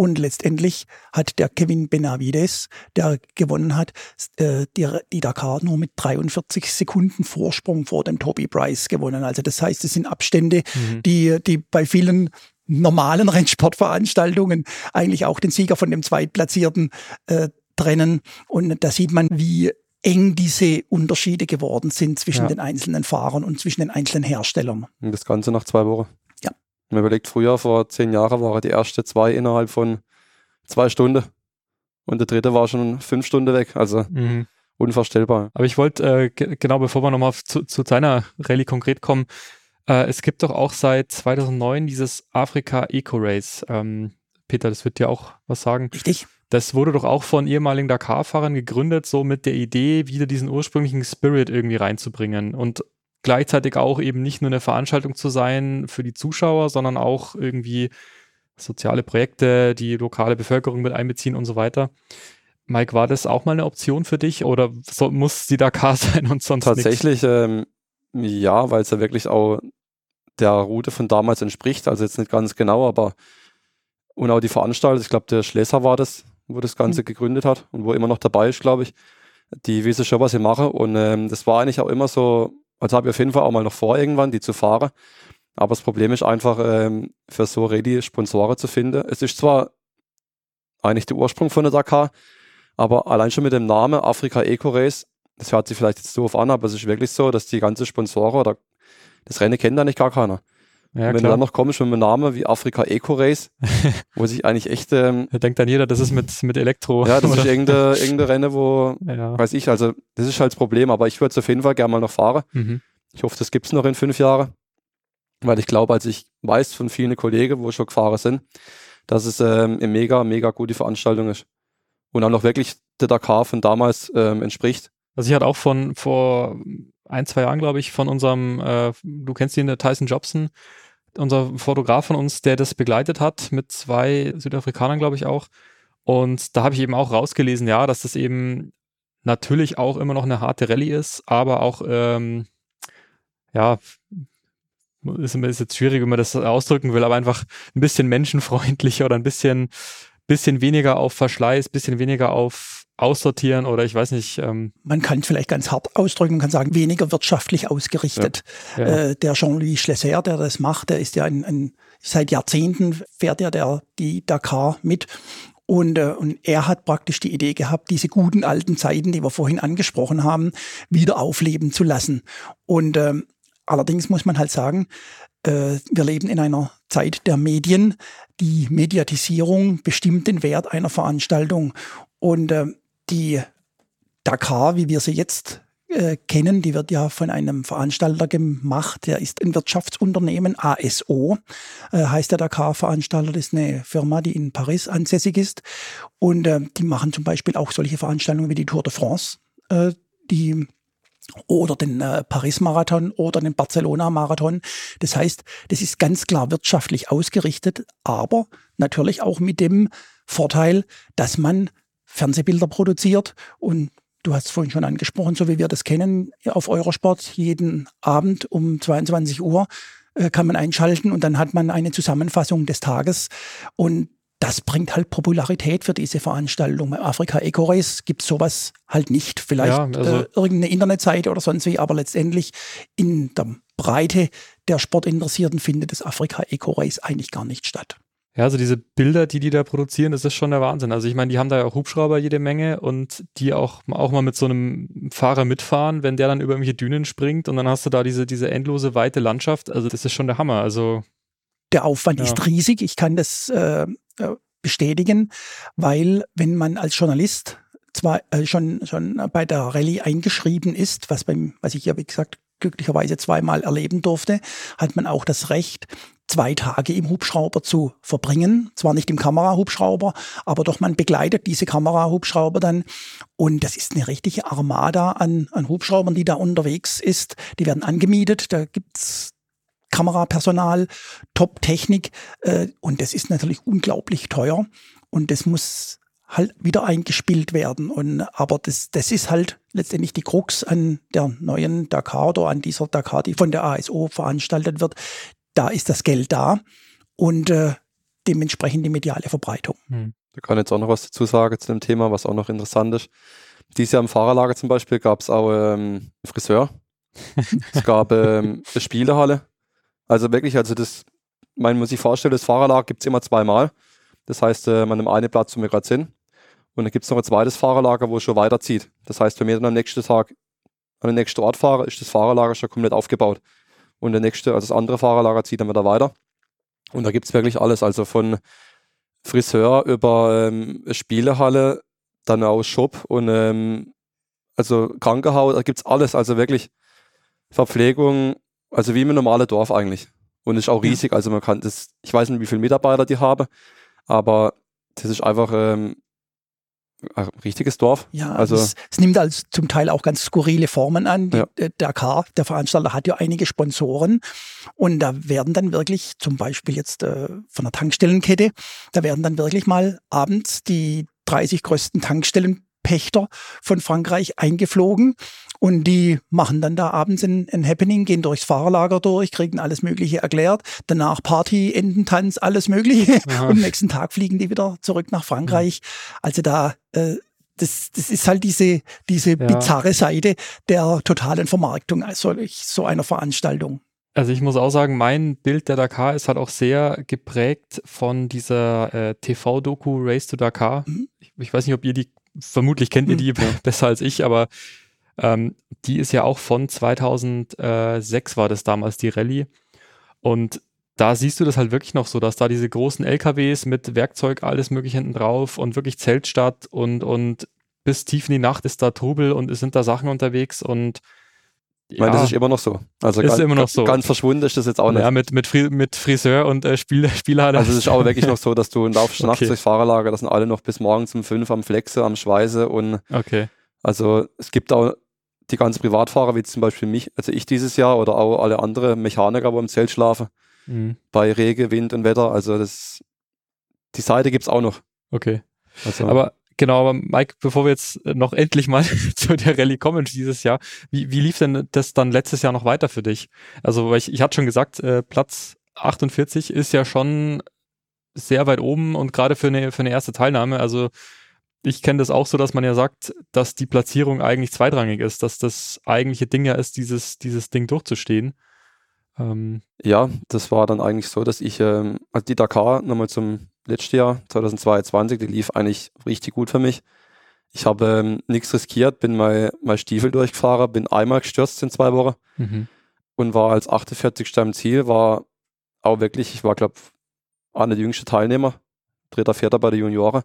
Und letztendlich hat der Kevin Benavides, der gewonnen hat, äh, die, die, Dakar nur mit 43 Sekunden Vorsprung vor dem Toby Price gewonnen. Also das heißt, es sind Abstände, mhm. die, die bei vielen normalen [LAUGHS] Rennsportveranstaltungen eigentlich auch den Sieger von dem Zweitplatzierten äh, trennen. Und da sieht man, wie eng diese Unterschiede geworden sind zwischen ja. den einzelnen Fahrern und zwischen den einzelnen Herstellern. Und das Ganze nach zwei Wochen. Man überlegt, früher, vor zehn Jahren, waren die ersten zwei innerhalb von zwei Stunden. Und der dritte war schon fünf Stunden weg. Also mhm. unvorstellbar. Aber ich wollte, äh, genau bevor wir nochmal zu, zu deiner Rallye konkret kommen, äh, es gibt doch auch seit 2009 dieses Afrika Eco Race. Ähm, Peter, das wird dir auch was sagen. Richtig. Das wurde doch auch von ehemaligen Dakar-Fahrern gegründet, so mit der Idee, wieder diesen ursprünglichen Spirit irgendwie reinzubringen und gleichzeitig auch eben nicht nur eine Veranstaltung zu sein für die Zuschauer, sondern auch irgendwie soziale Projekte, die lokale Bevölkerung mit einbeziehen und so weiter. Mike, war das auch mal eine Option für dich oder so, muss die Dakar [LAUGHS] sein und sonst Tatsächlich, ähm, ja, weil es ja wirklich auch der Route von damals entspricht. Also jetzt nicht ganz genau, aber und auch die Veranstalter, ich glaube, der Schlesser war das, wo das Ganze mhm. gegründet hat und wo immer noch dabei ist, glaube ich. Die wissen schon, was sie machen. Und ähm, das war eigentlich auch immer so, also habe ich auf jeden Fall auch mal noch vor, irgendwann die zu fahren. Aber das Problem ist einfach, ähm, für so ready Sponsoren zu finden. Es ist zwar eigentlich der Ursprung von der Dakar, aber allein schon mit dem Namen Afrika Eco Race, das hört sich vielleicht jetzt doof an, aber es ist wirklich so, dass die ganzen Sponsoren oder das Rennen kennt da nicht gar keiner. Ja, wenn klar. du dann noch kommst mit einem Namen wie Afrika Eco Race, [LAUGHS] wo sich eigentlich echt. Ähm, da denkt dann jeder, das ist mit, mit Elektro. Ja, das ist [LAUGHS] irgendeine, irgendeine Rennen, wo, ja. weiß ich, also das ist halt das Problem, aber ich würde es auf jeden Fall gerne mal noch fahren. Mhm. Ich hoffe, das gibt es noch in fünf Jahren. Weil ich glaube, als ich weiß von vielen Kollegen, wo schon gefahren sind, dass es ähm, eine mega, mega gute Veranstaltung ist. Und auch noch wirklich der Dakar von damals ähm, entspricht. Also ich hatte auch von vor ein, zwei Jahren, glaube ich, von unserem, äh, du kennst ihn, Tyson Jobson, unser Fotograf von uns, der das begleitet hat, mit zwei Südafrikanern, glaube ich, auch. Und da habe ich eben auch rausgelesen, ja, dass das eben natürlich auch immer noch eine harte Rallye ist, aber auch, ähm, ja, ist, ist jetzt schwierig, wenn man das ausdrücken will, aber einfach ein bisschen menschenfreundlicher oder ein bisschen, bisschen weniger auf Verschleiß, bisschen weniger auf aussortieren oder ich weiß nicht. Ähm Man kann es vielleicht ganz hart ausdrücken, man kann sagen, weniger wirtschaftlich ausgerichtet. Ja. Ja. Äh, der Jean-Louis Schlesser, der das macht, der ist ja ein, ein seit Jahrzehnten fährt er der, die Dakar mit. Und, äh, und er hat praktisch die Idee gehabt, diese guten alten Zeiten, die wir vorhin angesprochen haben, wieder aufleben zu lassen. Und äh, allerdings muss man halt sagen, äh, wir leben in einer Zeit der Medien. Die Mediatisierung bestimmt den Wert einer Veranstaltung. Und äh, die Dakar, wie wir sie jetzt äh, kennen, die wird ja von einem Veranstalter gemacht, der ist ein Wirtschaftsunternehmen, ASO äh, heißt der Dakar-Veranstalter, das ist eine Firma, die in Paris ansässig ist und äh, die machen zum Beispiel auch solche Veranstaltungen wie die Tour de France, äh, die oder den äh, Paris-Marathon oder den Barcelona-Marathon. Das heißt, das ist ganz klar wirtschaftlich ausgerichtet, aber natürlich auch mit dem Vorteil, dass man Fernsehbilder produziert und Du hast es vorhin schon angesprochen, so wie wir das kennen auf Eurosport, jeden Abend um 22 Uhr äh, kann man einschalten und dann hat man eine Zusammenfassung des Tages. Und das bringt halt Popularität für diese Veranstaltung. Afrika Eco Race gibt sowas halt nicht. Vielleicht ja, also äh, irgendeine Internetseite oder sonst wie, aber letztendlich in der Breite der Sportinteressierten findet das Afrika Eco Race eigentlich gar nicht statt. Ja, also diese Bilder, die die da produzieren, das ist schon der Wahnsinn. Also ich meine, die haben da ja auch Hubschrauber jede Menge und die auch, auch mal mit so einem Fahrer mitfahren, wenn der dann über irgendwelche Dünen springt und dann hast du da diese, diese endlose weite Landschaft. Also das ist schon der Hammer. Also der Aufwand ja. ist riesig. Ich kann das äh, äh, bestätigen, weil wenn man als Journalist zwar äh, schon, schon bei der Rallye eingeschrieben ist, was beim, was ich ja wie gesagt glücklicherweise zweimal erleben durfte, hat man auch das Recht, zwei Tage im Hubschrauber zu verbringen. Zwar nicht im Kamerahubschrauber, aber doch man begleitet diese Kamerahubschrauber dann. Und das ist eine richtige Armada an, an Hubschraubern, die da unterwegs ist. Die werden angemietet. Da gibt's Kamerapersonal, Top-Technik äh, und das ist natürlich unglaublich teuer und das muss halt wieder eingespielt werden. Und aber das, das ist halt letztendlich die Krux an der neuen Dakar oder an dieser Dakar, die von der ASO veranstaltet wird. Da ist das Geld da und äh, dementsprechend die mediale Verbreitung. Hm. Da kann ich jetzt auch noch was dazu sagen zu dem Thema, was auch noch interessant ist. Dieses Jahr im Fahrerlager zum Beispiel gab es auch ähm, Friseur. [LAUGHS] es gab ähm, eine Spielehalle also wirklich, also das, man muss sich vorstellen, das Fahrerlager gibt es immer zweimal. Das heißt, äh, man nimmt einen Platz, wo wir gerade sind. Und dann gibt es noch ein zweites Fahrerlager, wo es schon weiterzieht. Das heißt, wenn wir dann am nächsten Tag an den nächsten Ort fahren, ist das Fahrerlager schon komplett aufgebaut. Und der nächste, also das andere Fahrerlager zieht dann wieder weiter. Und da gibt es wirklich alles, also von Friseur über ähm, Spielehalle, dann auch Shop und ähm, also Krankenhaus, da gibt es alles, also wirklich Verpflegung, also wie im normalen Dorf eigentlich. Und ist auch riesig. Also man kann das, ich weiß nicht, wie viele Mitarbeiter die haben, aber das ist einfach ähm, richtiges Dorf. Ja, also es, es, nimmt als zum Teil auch ganz skurrile Formen an. Die, ja. Der Dakar, der Veranstalter, hat ja einige Sponsoren und da werden dann wirklich, zum Beispiel jetzt äh, von der Tankstellenkette, da werden dann wirklich mal abends die 30 größten Tankstellenpächter von Frankreich eingeflogen und die machen dann da abends ein, ein Happening, gehen durchs Fahrerlager durch, kriegen alles Mögliche erklärt. Danach Party, Ententanz, alles Mögliche. Aha. Und am nächsten Tag fliegen die wieder zurück nach Frankreich. Ja. Also da, äh, das, das ist halt diese, diese ja. bizarre Seite der totalen Vermarktung also so einer Veranstaltung. Also ich muss auch sagen, mein Bild der Dakar ist halt auch sehr geprägt von dieser äh, TV-Doku Race to Dakar. Mhm. Ich, ich, weiß nicht, ob ihr die, vermutlich kennt ihr mhm. die [LAUGHS] besser als ich, aber ähm, die ist ja auch von 2006 war das damals die Rallye. Und da siehst du das halt wirklich noch so, dass da diese großen LKWs mit Werkzeug, alles mögliche hinten drauf und wirklich Zeltstadt und, und bis tief in die Nacht ist da Trubel und es sind da Sachen unterwegs und ich meine, das ist immer noch so. Also ist ganz, immer noch so. Ganz verschwunden ist das jetzt auch nicht. Ja, mit, mit, Fri mit Friseur und äh, Spiel [LAUGHS] Spielhalle. Also es ist auch wirklich noch so, dass du laufst okay. nachts durchs Fahrerlager, das sind alle noch bis morgens um fünf am Flexe, am Schweiße und okay. also es gibt auch die ganzen Privatfahrer, wie zum Beispiel mich, also ich dieses Jahr oder auch alle anderen Mechaniker, wo im Zelt schlafen, mhm. bei Regen, Wind und Wetter. Also das, die Seite gibt es auch noch. Okay. Also, aber genau, aber Mike, bevor wir jetzt noch endlich mal [LAUGHS] zu der Rallye kommen dieses Jahr, wie, wie lief denn das dann letztes Jahr noch weiter für dich? Also, ich, ich hatte schon gesagt, äh, Platz 48 ist ja schon sehr weit oben und gerade für eine, für eine erste Teilnahme, also ich kenne das auch so, dass man ja sagt, dass die Platzierung eigentlich zweitrangig ist, dass das eigentliche Ding ja ist, dieses, dieses Ding durchzustehen. Ähm ja, das war dann eigentlich so, dass ich, ähm, die Dakar nochmal zum letzten Jahr, 2022, die lief eigentlich richtig gut für mich. Ich habe ähm, nichts riskiert, bin mal, mal Stiefel durchgefahren, bin einmal gestürzt in zwei Wochen mhm. und war als 48. am Ziel, war auch wirklich, ich war glaube einer der jüngsten Teilnehmer, dritter, vierter bei der Junioren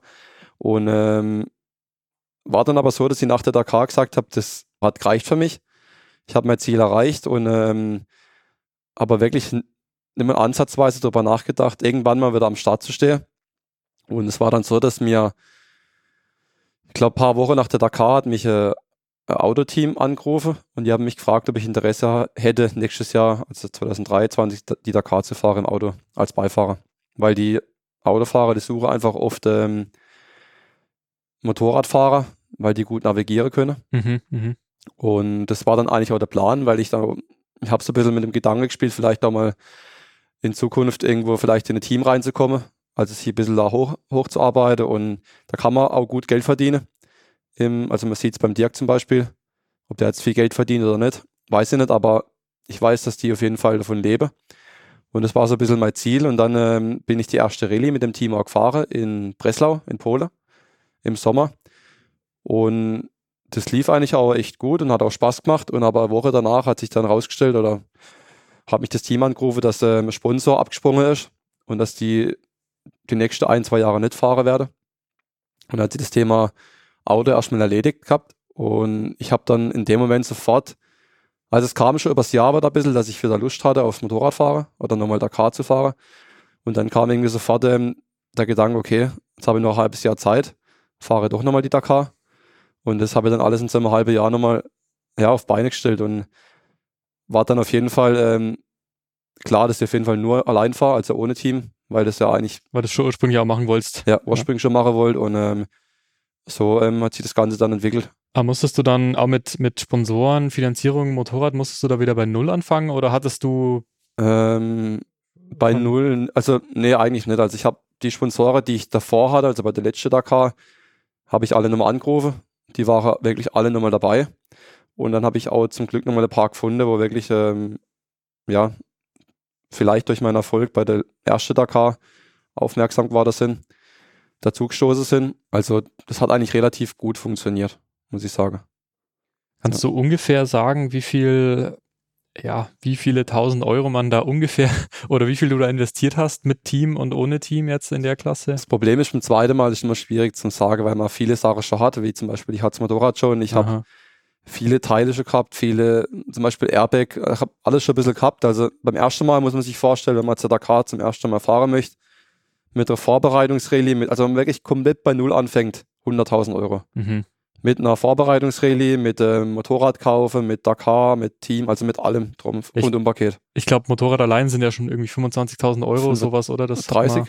und ähm, war dann aber so, dass ich nach der Dakar gesagt habe, das hat gereicht für mich. Ich habe mein Ziel erreicht und ähm, aber wirklich nicht mehr ansatzweise darüber nachgedacht, irgendwann mal wieder am Start zu stehen. Und es war dann so, dass mir, ich glaube, ein paar Wochen nach der Dakar hat mich äh, äh, Autoteam angerufen und die haben mich gefragt, ob ich Interesse hätte, nächstes Jahr, also 2023, die Dakar zu fahren im Auto als Beifahrer. Weil die Autofahrer, die suchen einfach oft ähm, Motorradfahrer, weil die gut navigieren können. Mhm, mhm. Und das war dann eigentlich auch der Plan, weil ich da, ich habe so ein bisschen mit dem Gedanken gespielt, vielleicht auch mal in Zukunft irgendwo vielleicht in ein Team reinzukommen, also sich ein bisschen da hoch, hochzuarbeiten und da kann man auch gut Geld verdienen. Im, also man sieht es beim Dirk zum Beispiel, ob der jetzt viel Geld verdient oder nicht, weiß ich nicht, aber ich weiß, dass die auf jeden Fall davon leben. Und das war so ein bisschen mein Ziel. Und dann ähm, bin ich die erste Rallye mit dem Team auch gefahren in Breslau, in Polen, im Sommer. Und das lief eigentlich auch echt gut und hat auch Spaß gemacht. Und aber eine Woche danach hat sich dann rausgestellt oder hat mich das Team angerufen, dass ähm, Sponsor abgesprungen ist und dass die die nächsten ein, zwei Jahre nicht fahren werde. Und dann hat sie das Thema Auto erstmal erledigt gehabt. Und ich habe dann in dem Moment sofort also es kam schon übers Jahr wieder ein bisschen, dass ich wieder Lust hatte aufs Motorradfahren oder nochmal Dakar zu fahren. Und dann kam irgendwie sofort ähm, der Gedanke, okay, jetzt habe ich noch ein halbes Jahr Zeit, fahre doch nochmal die Dakar. Und das habe ich dann alles in so einem halben Jahr nochmal ja, auf Beine gestellt und war dann auf jeden Fall ähm, klar, dass ich auf jeden Fall nur allein fahre, also ohne Team, weil das ja eigentlich. Weil du schon ursprünglich auch machen wolltest. Ja, ursprünglich ja. schon machen wollte und ähm, so ähm, hat sich das Ganze dann entwickelt. Aber musstest du dann auch mit, mit Sponsoren, Finanzierung, Motorrad, musstest du da wieder bei Null anfangen oder hattest du? Ähm, bei Null, also nee, eigentlich nicht. Also ich habe die Sponsoren, die ich davor hatte, also bei der letzten Dakar, habe ich alle nochmal angerufen. Die waren wirklich alle nochmal dabei. Und dann habe ich auch zum Glück nochmal ein paar gefunden, wo wirklich, ähm, ja, vielleicht durch meinen Erfolg bei der ersten Dakar aufmerksam geworden sind, dazugestoßen sind. Also das hat eigentlich relativ gut funktioniert muss ich sagen. Kannst ja. du ungefähr sagen, wie viel, ja, wie viele tausend Euro man da ungefähr [LAUGHS] oder wie viel du da investiert hast mit Team und ohne Team jetzt in der Klasse? Das Problem ist beim zweiten Mal ist immer schwierig zu sagen, weil man viele Sachen schon hatte, wie zum Beispiel ich hatte das Motorrad schon, ich habe viele Teile schon gehabt, viele, zum Beispiel Airbag, ich habe alles schon ein bisschen gehabt. Also beim ersten Mal muss man sich vorstellen, wenn man zur Dakar zum ersten Mal fahren möchte, mit der Vorbereitungsrallye, also wenn man wirklich komplett bei Null anfängt, 100.000 Euro. Mhm mit einer Vorbereitungsrallye, mit ähm, Motorradkaufe, mit Dakar, mit Team, also mit allem drum, ich, rund um Paket. Ich glaube, Motorrad allein sind ja schon irgendwie 25.000 Euro oder sowas, oder? Das 30.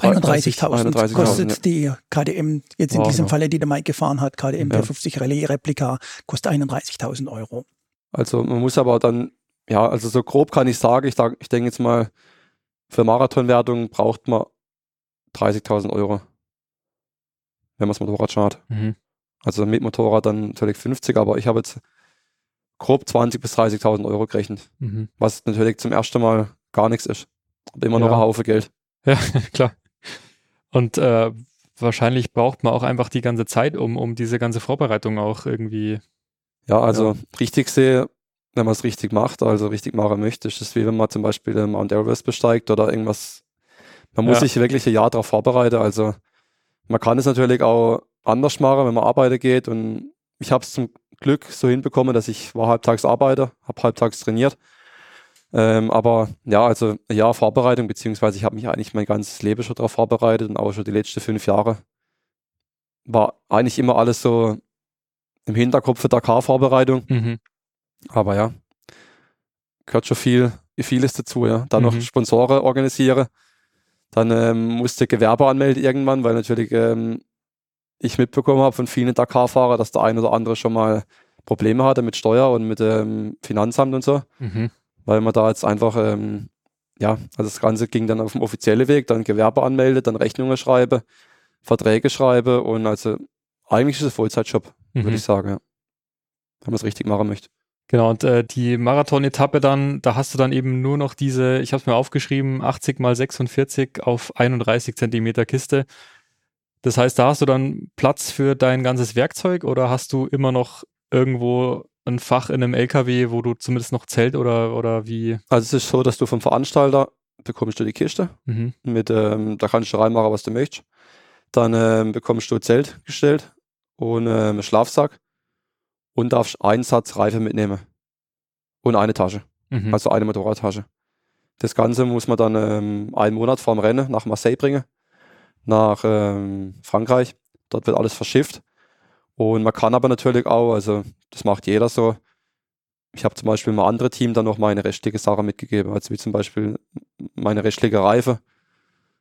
31.000 kostet ja. die KDM, jetzt in wow, diesem ja. Falle, die der Mike gefahren hat, KDM ja. 50 Rallye Replika, kostet 31.000 Euro. Also man muss aber dann, ja, also so grob kann ich sagen, ich, ich denke jetzt mal, für Marathonwertung braucht man 30.000 Euro, wenn man das Motorrad schon hat. Mhm. Also mit Motorrad dann natürlich 50, aber ich habe jetzt grob 20.000 bis 30.000 Euro gerechnet. Mhm. Was natürlich zum ersten Mal gar nichts ist. Aber immer ja. noch ein Haufen Geld. Ja, [LAUGHS] klar. Und äh, wahrscheinlich braucht man auch einfach die ganze Zeit, um, um diese ganze Vorbereitung auch irgendwie. Ja, also ja. richtig sehe, wenn man es richtig macht, also richtig machen möchte, ist es wie wenn man zum Beispiel den Mount Everest besteigt oder irgendwas. Man muss ja. sich wirklich ein Jahr darauf vorbereiten. Also man kann es natürlich auch anders machen, wenn man arbeiten geht. Und ich habe es zum Glück so hinbekommen, dass ich war halbtags arbeite, habe halbtags trainiert. Ähm, aber ja, also ja, Vorbereitung, beziehungsweise ich habe mich eigentlich mein ganzes Leben schon darauf vorbereitet und auch schon die letzten fünf Jahre war eigentlich immer alles so im Hinterkopf für Dakar-Vorbereitung. Mhm. Aber ja, gehört schon viel, vieles dazu, ja. Dann mhm. noch Sponsoren organisiere. Dann ähm, musste Gewerbe anmelden irgendwann, weil natürlich ähm, ich mitbekommen habe von vielen Dakar-Fahrern, dass der ein oder andere schon mal Probleme hatte mit Steuer und mit dem Finanzamt und so. Mhm. Weil man da jetzt einfach, ähm, ja, also das Ganze ging dann auf dem offiziellen Weg, dann Gewerbe anmeldet, dann Rechnungen schreibe, Verträge schreibe und also eigentlich ist es Vollzeitjob, mhm. würde ich sagen, ja. Wenn man es richtig machen möchte. Genau, und äh, die Marathon-Etappe dann, da hast du dann eben nur noch diese, ich habe es mir aufgeschrieben, 80 mal 46 auf 31 Zentimeter Kiste. Das heißt, da hast du dann Platz für dein ganzes Werkzeug oder hast du immer noch irgendwo ein Fach in einem LKW, wo du zumindest noch Zelt oder, oder wie? Also es ist so, dass du vom Veranstalter bekommst du die Kiste mhm. mit, ähm, da kannst du reinmachen, was du möchtest. Dann ähm, bekommst du Zelt gestellt und ähm, Schlafsack und darfst einen Satz Reife mitnehmen und eine Tasche, mhm. also eine Motorradtasche. Das Ganze muss man dann ähm, einen Monat vorm Rennen nach Marseille bringen nach ähm, Frankreich. Dort wird alles verschifft. Und man kann aber natürlich auch, also das macht jeder so. Ich habe zum Beispiel mal andere Team dann noch meine restliche Sache mitgegeben, also wie zum Beispiel meine restliche Reife,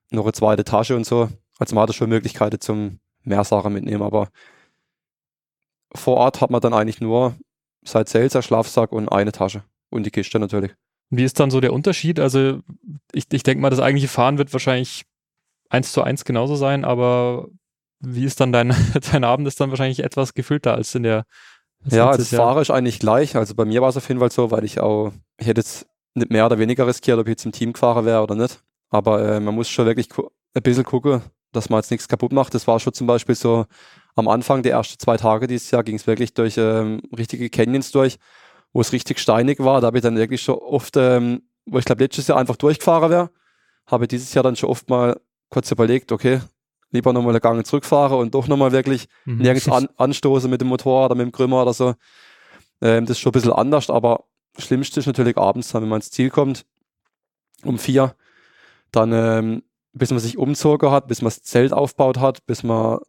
noch eine zweite Tasche und so. Also man hatte schon Möglichkeiten zum mehr Sachen mitnehmen, aber vor Ort hat man dann eigentlich nur seit Seltzer, Schlafsack und eine Tasche und die Kiste natürlich. Wie ist dann so der Unterschied? Also ich, ich denke mal, das eigentliche Fahren wird wahrscheinlich eins zu eins genauso sein, aber wie ist dann dein, [LAUGHS] dein Abend ist dann wahrscheinlich etwas gefüllter als in der Ja, das Fahrer ist eigentlich gleich. Also bei mir war es auf jeden Fall so, weil ich auch, ich hätte jetzt nicht mehr oder weniger riskiert, ob ich jetzt im Team gefahren wäre oder nicht. Aber äh, man muss schon wirklich ein bisschen gucken, dass man jetzt nichts kaputt macht. Das war schon zum Beispiel so am Anfang der ersten zwei Tage dieses Jahr ging es wirklich durch ähm, richtige Canyons durch, wo es richtig steinig war. Da habe ich dann wirklich schon oft, ähm, wo ich glaube letztes Jahr einfach durchgefahren wäre, habe dieses Jahr dann schon oft mal kurz überlegt, okay, lieber nochmal eine Gang zurückfahren und doch nochmal wirklich mhm. nirgends an, anstoßen mit dem Motor oder mit dem Krümmer oder so. Ähm, das ist schon ein bisschen anders, aber das Schlimmste ist natürlich abends, wenn man ins Ziel kommt, um vier, dann ähm, bis man sich umzogen hat, bis man das Zelt aufgebaut hat, bis man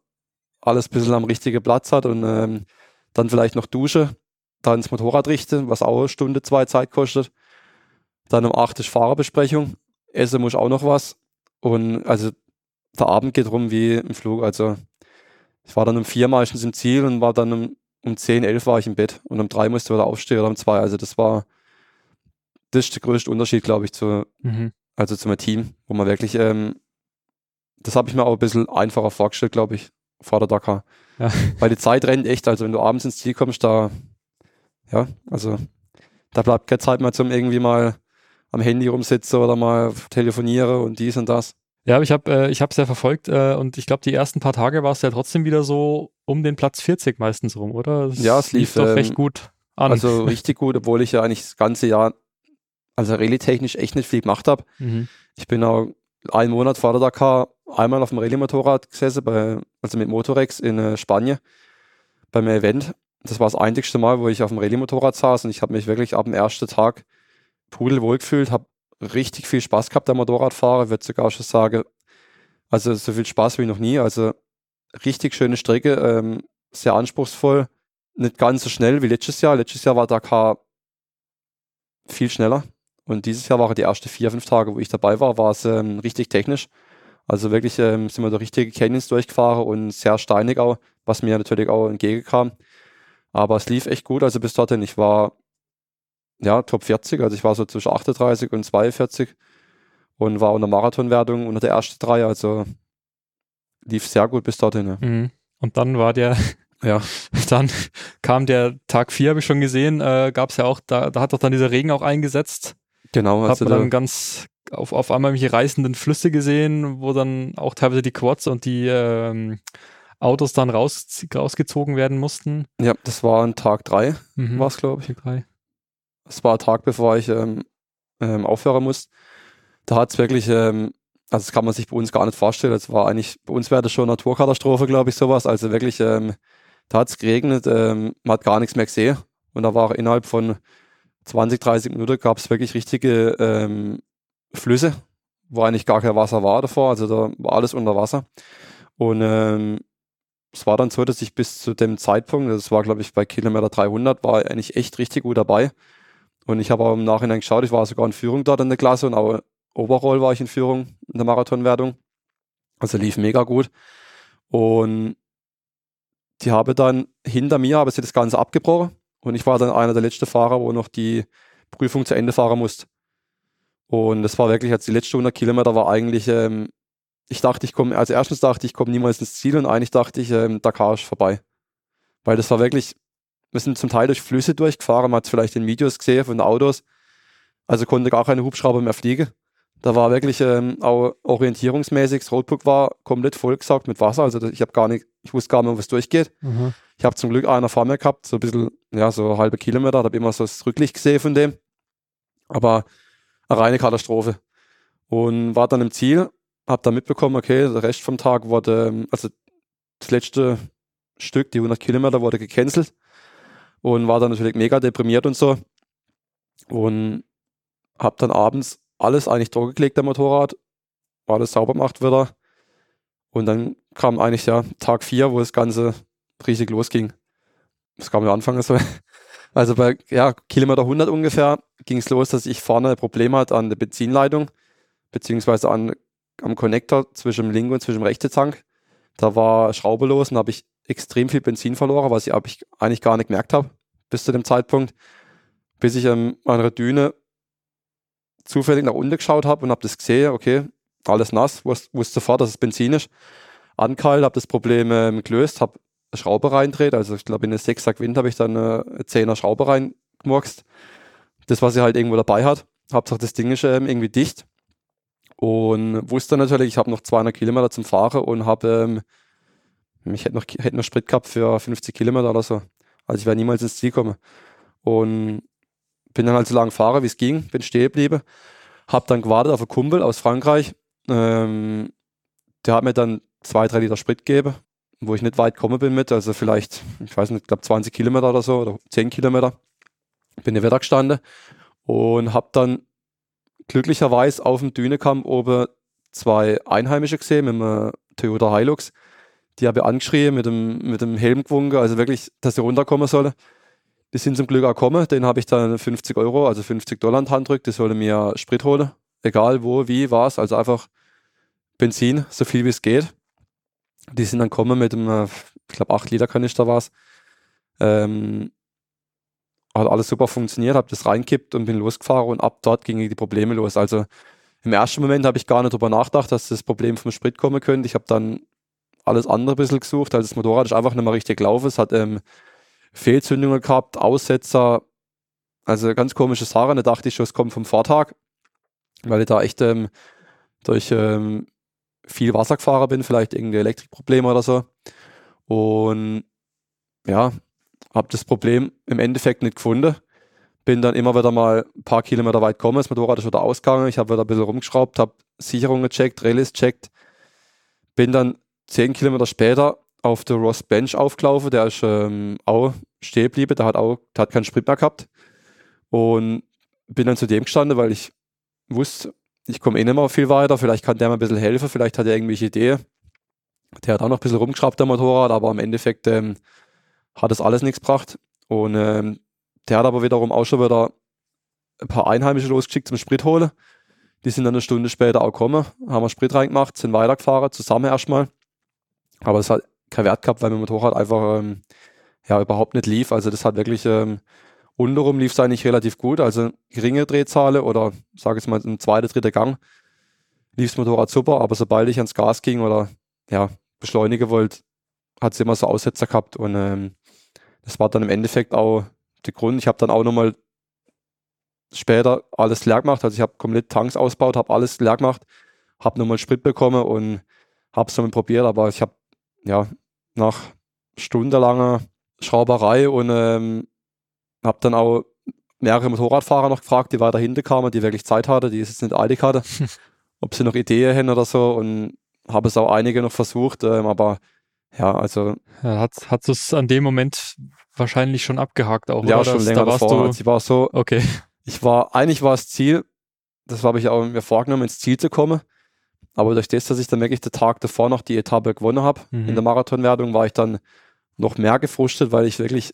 alles ein bisschen am richtigen Platz hat und ähm, dann vielleicht noch Dusche, dann ins Motorrad richten, was auch eine Stunde, zwei Zeit kostet. Dann um acht ist Fahrerbesprechung, essen muss auch noch was. Und also der Abend geht rum wie im Flug. Also ich war dann um vier meistens im Ziel und war dann um, um zehn, elf war ich im Bett und um drei musste ich wieder aufstehen oder um zwei. Also das war das ist der größte Unterschied, glaube ich, zu, mhm. also zu meinem Team, wo man wirklich, ähm, das habe ich mir auch ein bisschen einfacher vorgestellt, glaube ich, vor der Dakar. Ja. [LAUGHS] Weil die Zeit rennt echt, also wenn du abends ins Ziel kommst, da, ja, also da bleibt keine Zeit mehr zum irgendwie mal am Handy rumsitzen oder mal telefoniere und dies und das. Ja, ich habe äh, ich es ja verfolgt äh, und ich glaube, die ersten paar Tage war es ja trotzdem wieder so um den Platz 40 meistens rum, oder? Das ja, es lief, lief doch ähm, recht gut an. Also [LAUGHS] richtig gut, obwohl ich ja eigentlich das ganze Jahr, also rallye-technisch echt nicht viel gemacht habe. Mhm. Ich bin auch einen Monat vor der Dakar einmal auf dem Rallye-Motorrad gesessen, bei, also mit Motorex in äh, Spanien beim Event. Das war das einzigste Mal, wo ich auf dem Rallye-Motorrad saß und ich habe mich wirklich ab dem ersten Tag pudelwohl gefühlt, habe richtig viel Spaß gehabt am Motorradfahren, würde sogar schon sagen, also so viel Spaß wie noch nie. Also richtig schöne Strecke, ähm, sehr anspruchsvoll, nicht ganz so schnell wie letztes Jahr. Letztes Jahr war Dakar viel schneller. Und dieses Jahr waren die ersten vier, fünf Tage, wo ich dabei war, war es ähm, richtig technisch. Also wirklich ähm, sind wir da richtige Canyons durchgefahren und sehr steinig auch, was mir natürlich auch entgegenkam. Aber es lief echt gut, also bis dorthin. Ich war ja, Top 40. Also ich war so zwischen 38 und 42 und war unter Marathonwertung unter der ersten drei. Also lief sehr gut bis dorthin. Ja. Mhm. Und dann war der, [LAUGHS] [LAUGHS] ja, dann kam der Tag 4, habe ich schon gesehen, äh, gab es ja auch, da, da hat doch dann dieser Regen auch eingesetzt. Genau. Hat also man dann ganz auf, auf einmal welche reißenden Flüsse gesehen, wo dann auch teilweise die Quads und die ähm, Autos dann raus, rausgezogen werden mussten. Ja, das war ein Tag 3, mhm. war es, glaube ich. Tag 3 es war ein Tag, bevor ich ähm, ähm, aufhören muss. Da hat es wirklich, ähm, also das kann man sich bei uns gar nicht vorstellen. Es war eigentlich, bei uns wäre das schon Naturkatastrophe, glaube ich, sowas. Also wirklich, ähm, da hat es geregnet, ähm, man hat gar nichts mehr gesehen. Und da war innerhalb von 20, 30 Minuten gab es wirklich richtige ähm, Flüsse, wo eigentlich gar kein Wasser war davor. Also da war alles unter Wasser. Und ähm, es war dann so, dass ich bis zu dem Zeitpunkt, das war glaube ich bei Kilometer 300, war eigentlich echt richtig gut dabei. Und ich habe auch im Nachhinein geschaut, ich war sogar in Führung dort in der Klasse und auch overall war ich in Führung in der Marathonwertung. Also lief mega gut. Und die habe dann hinter mir, habe sie das Ganze abgebrochen und ich war dann einer der letzten Fahrer, wo noch die Prüfung zu Ende fahren musste. Und das war wirklich, als die letzten 100 Kilometer war eigentlich, ähm, ich dachte, ich komme, als erstens dachte ich, ich komme niemals ins Ziel und eigentlich dachte ich, ähm, Dakar ist vorbei. Weil das war wirklich, wir sind zum Teil durch Flüsse durchgefahren, man hat es vielleicht in Videos gesehen von Autos. Also konnte gar keine Hubschrauber mehr fliegen. Da war wirklich ähm, auch orientierungsmäßig, das Roadbook war komplett vollgesaugt mit Wasser. Also ich habe gar nicht, ich wusste gar nicht, was durchgeht. Mhm. Ich habe zum Glück einer vor mir gehabt, so ein bisschen, ja, so halbe Kilometer, habe immer so das Rücklicht gesehen von dem. Aber eine reine Katastrophe. Und war dann im Ziel, habe dann mitbekommen, okay, der Rest vom Tag wurde, ähm, also das letzte Stück, die 100 Kilometer, wurde gecancelt und war dann natürlich mega deprimiert und so. Und hab dann abends alles eigentlich durchgelegt, der Motorrad, war alles sauber gemacht wieder. Und dann kam eigentlich ja Tag 4, wo das Ganze richtig losging. Das kam am Anfang so. [LAUGHS] Also bei ja, Kilometer 100 ungefähr ging es los, dass ich vorne ein Problem hatte an der Benzinleitung, beziehungsweise an, am Connector zwischen dem linken und zwischen dem rechten Tank. Da war Schraube los und habe ich extrem viel Benzin verloren, was ich, ich eigentlich gar nicht gemerkt habe bis zu dem Zeitpunkt, bis ich an einer Düne zufällig nach unten geschaut habe und habe das gesehen, okay, alles nass, wusste, wusste sofort, dass es Benzin ist. Ankalt, habe das Problem ähm, gelöst, habe Schraube reindreht. Also ich glaube, in eine 6er Wind habe ich dann eine 10er Schraube reingemurkst. Das, was sie halt irgendwo dabei hat. Hauptsache das Ding ist ähm, irgendwie dicht. Und wusste natürlich, ich habe noch 200 Kilometer zum Fahren und habe, ähm, ich hätte noch, hätte noch Sprit gehabt für 50 Kilometer oder so. Also ich wäre niemals ins Ziel kommen. Und bin dann halt so lange gefahren, wie es ging, bin stehen geblieben. Hab dann gewartet auf einen Kumpel aus Frankreich. Ähm, der hat mir dann zwei, drei Liter Sprit gegeben wo ich nicht weit gekommen bin mit, also vielleicht, ich weiß nicht, ich glaube 20 Kilometer oder so oder 10 Kilometer. Bin in Wetter gestanden und habe dann glücklicherweise auf dem Dünekamm oben zwei Einheimische gesehen mit einem Toyota Hilux. Die habe ich angeschrien mit dem, mit dem Helm gewunken, also wirklich, dass sie runterkommen sollen. Die sind zum Glück auch gekommen, den habe ich dann 50 Euro, also 50 Dollar in die Hand drückt, die sollen mir Sprit holen, egal wo, wie, was, also einfach Benzin, so viel wie es geht. Die sind dann gekommen mit einem, ich glaube, 8 Liter Kanister war es. Ähm, hat alles super funktioniert, habe das reingekippt und bin losgefahren und ab dort gingen die Probleme los. Also im ersten Moment habe ich gar nicht darüber nachgedacht, dass das Problem vom Sprit kommen könnte. Ich habe dann alles andere ein bisschen gesucht. Also das Motorrad ist einfach nicht mehr richtig gelaufen. Es hat ähm, Fehlzündungen gehabt, Aussetzer, also ganz komische Sachen. Da dachte ich schon, es kommt vom Vortag, weil ich da echt ähm, durch ähm, viel Wasser gefahren bin, vielleicht irgendein Elektrikproblem oder so. Und ja, habe das Problem im Endeffekt nicht gefunden. Bin dann immer wieder mal ein paar Kilometer weit gekommen, das Motorrad ist wieder ausgegangen. Ich habe wieder ein bisschen rumgeschraubt, habe Sicherung gecheckt, Relais gecheckt. Bin dann zehn Kilometer später auf der Ross Bench aufgelaufen. Der ist ähm, auch stehen geblieben, der hat auch der hat keinen Sprit mehr gehabt. Und bin dann zu dem gestanden, weil ich wusste, ich komme eh nicht mehr viel weiter, vielleicht kann der mir ein bisschen helfen, vielleicht hat er irgendwelche Idee. Der hat auch noch ein bisschen rumgeschraubt, der Motorrad, aber im Endeffekt ähm, hat es alles nichts gebracht. Und ähm, der hat aber wiederum auch schon wieder ein paar Einheimische losgeschickt zum Sprit holen. Die sind dann eine Stunde später auch gekommen, haben wir Sprit reingemacht, sind weitergefahren, zusammen erstmal. Aber es hat keinen Wert gehabt, weil mein Motorrad einfach ähm, ja überhaupt nicht lief. Also das hat wirklich ähm, Untenrum lief es eigentlich relativ gut, also geringe Drehzahl oder sage ich mal im zweiten, dritten Gang lief das Motorrad super, aber sobald ich ans Gas ging oder ja, beschleunigen wollte, hat es immer so Aussetzer gehabt und ähm, das war dann im Endeffekt auch der Grund. Ich habe dann auch nochmal später alles leer gemacht, also ich habe komplett Tanks ausgebaut, habe alles leer gemacht, habe nochmal Sprit bekommen und habe es nochmal probiert, aber ich habe ja nach stundenlanger Schrauberei und ähm, habe dann auch mehrere Motorradfahrer noch gefragt, die weiter hinten kamen, die wirklich Zeit hatten, die es jetzt nicht eilig hatte, [LAUGHS] ob sie noch Ideen hätten oder so. Und habe es auch einige noch versucht, ähm, aber ja, also. Ja, hat, hat es an dem Moment wahrscheinlich schon abgehakt auch, ja, oder? schon das, länger da davor. Du... Also ich war so, okay. Ich war, eigentlich war das Ziel, das habe ich auch mir vorgenommen, ins Ziel zu kommen. Aber durch das, dass ich dann wirklich den Tag davor noch die Etappe gewonnen habe mhm. in der Marathonwertung, war ich dann noch mehr gefrustet, weil ich wirklich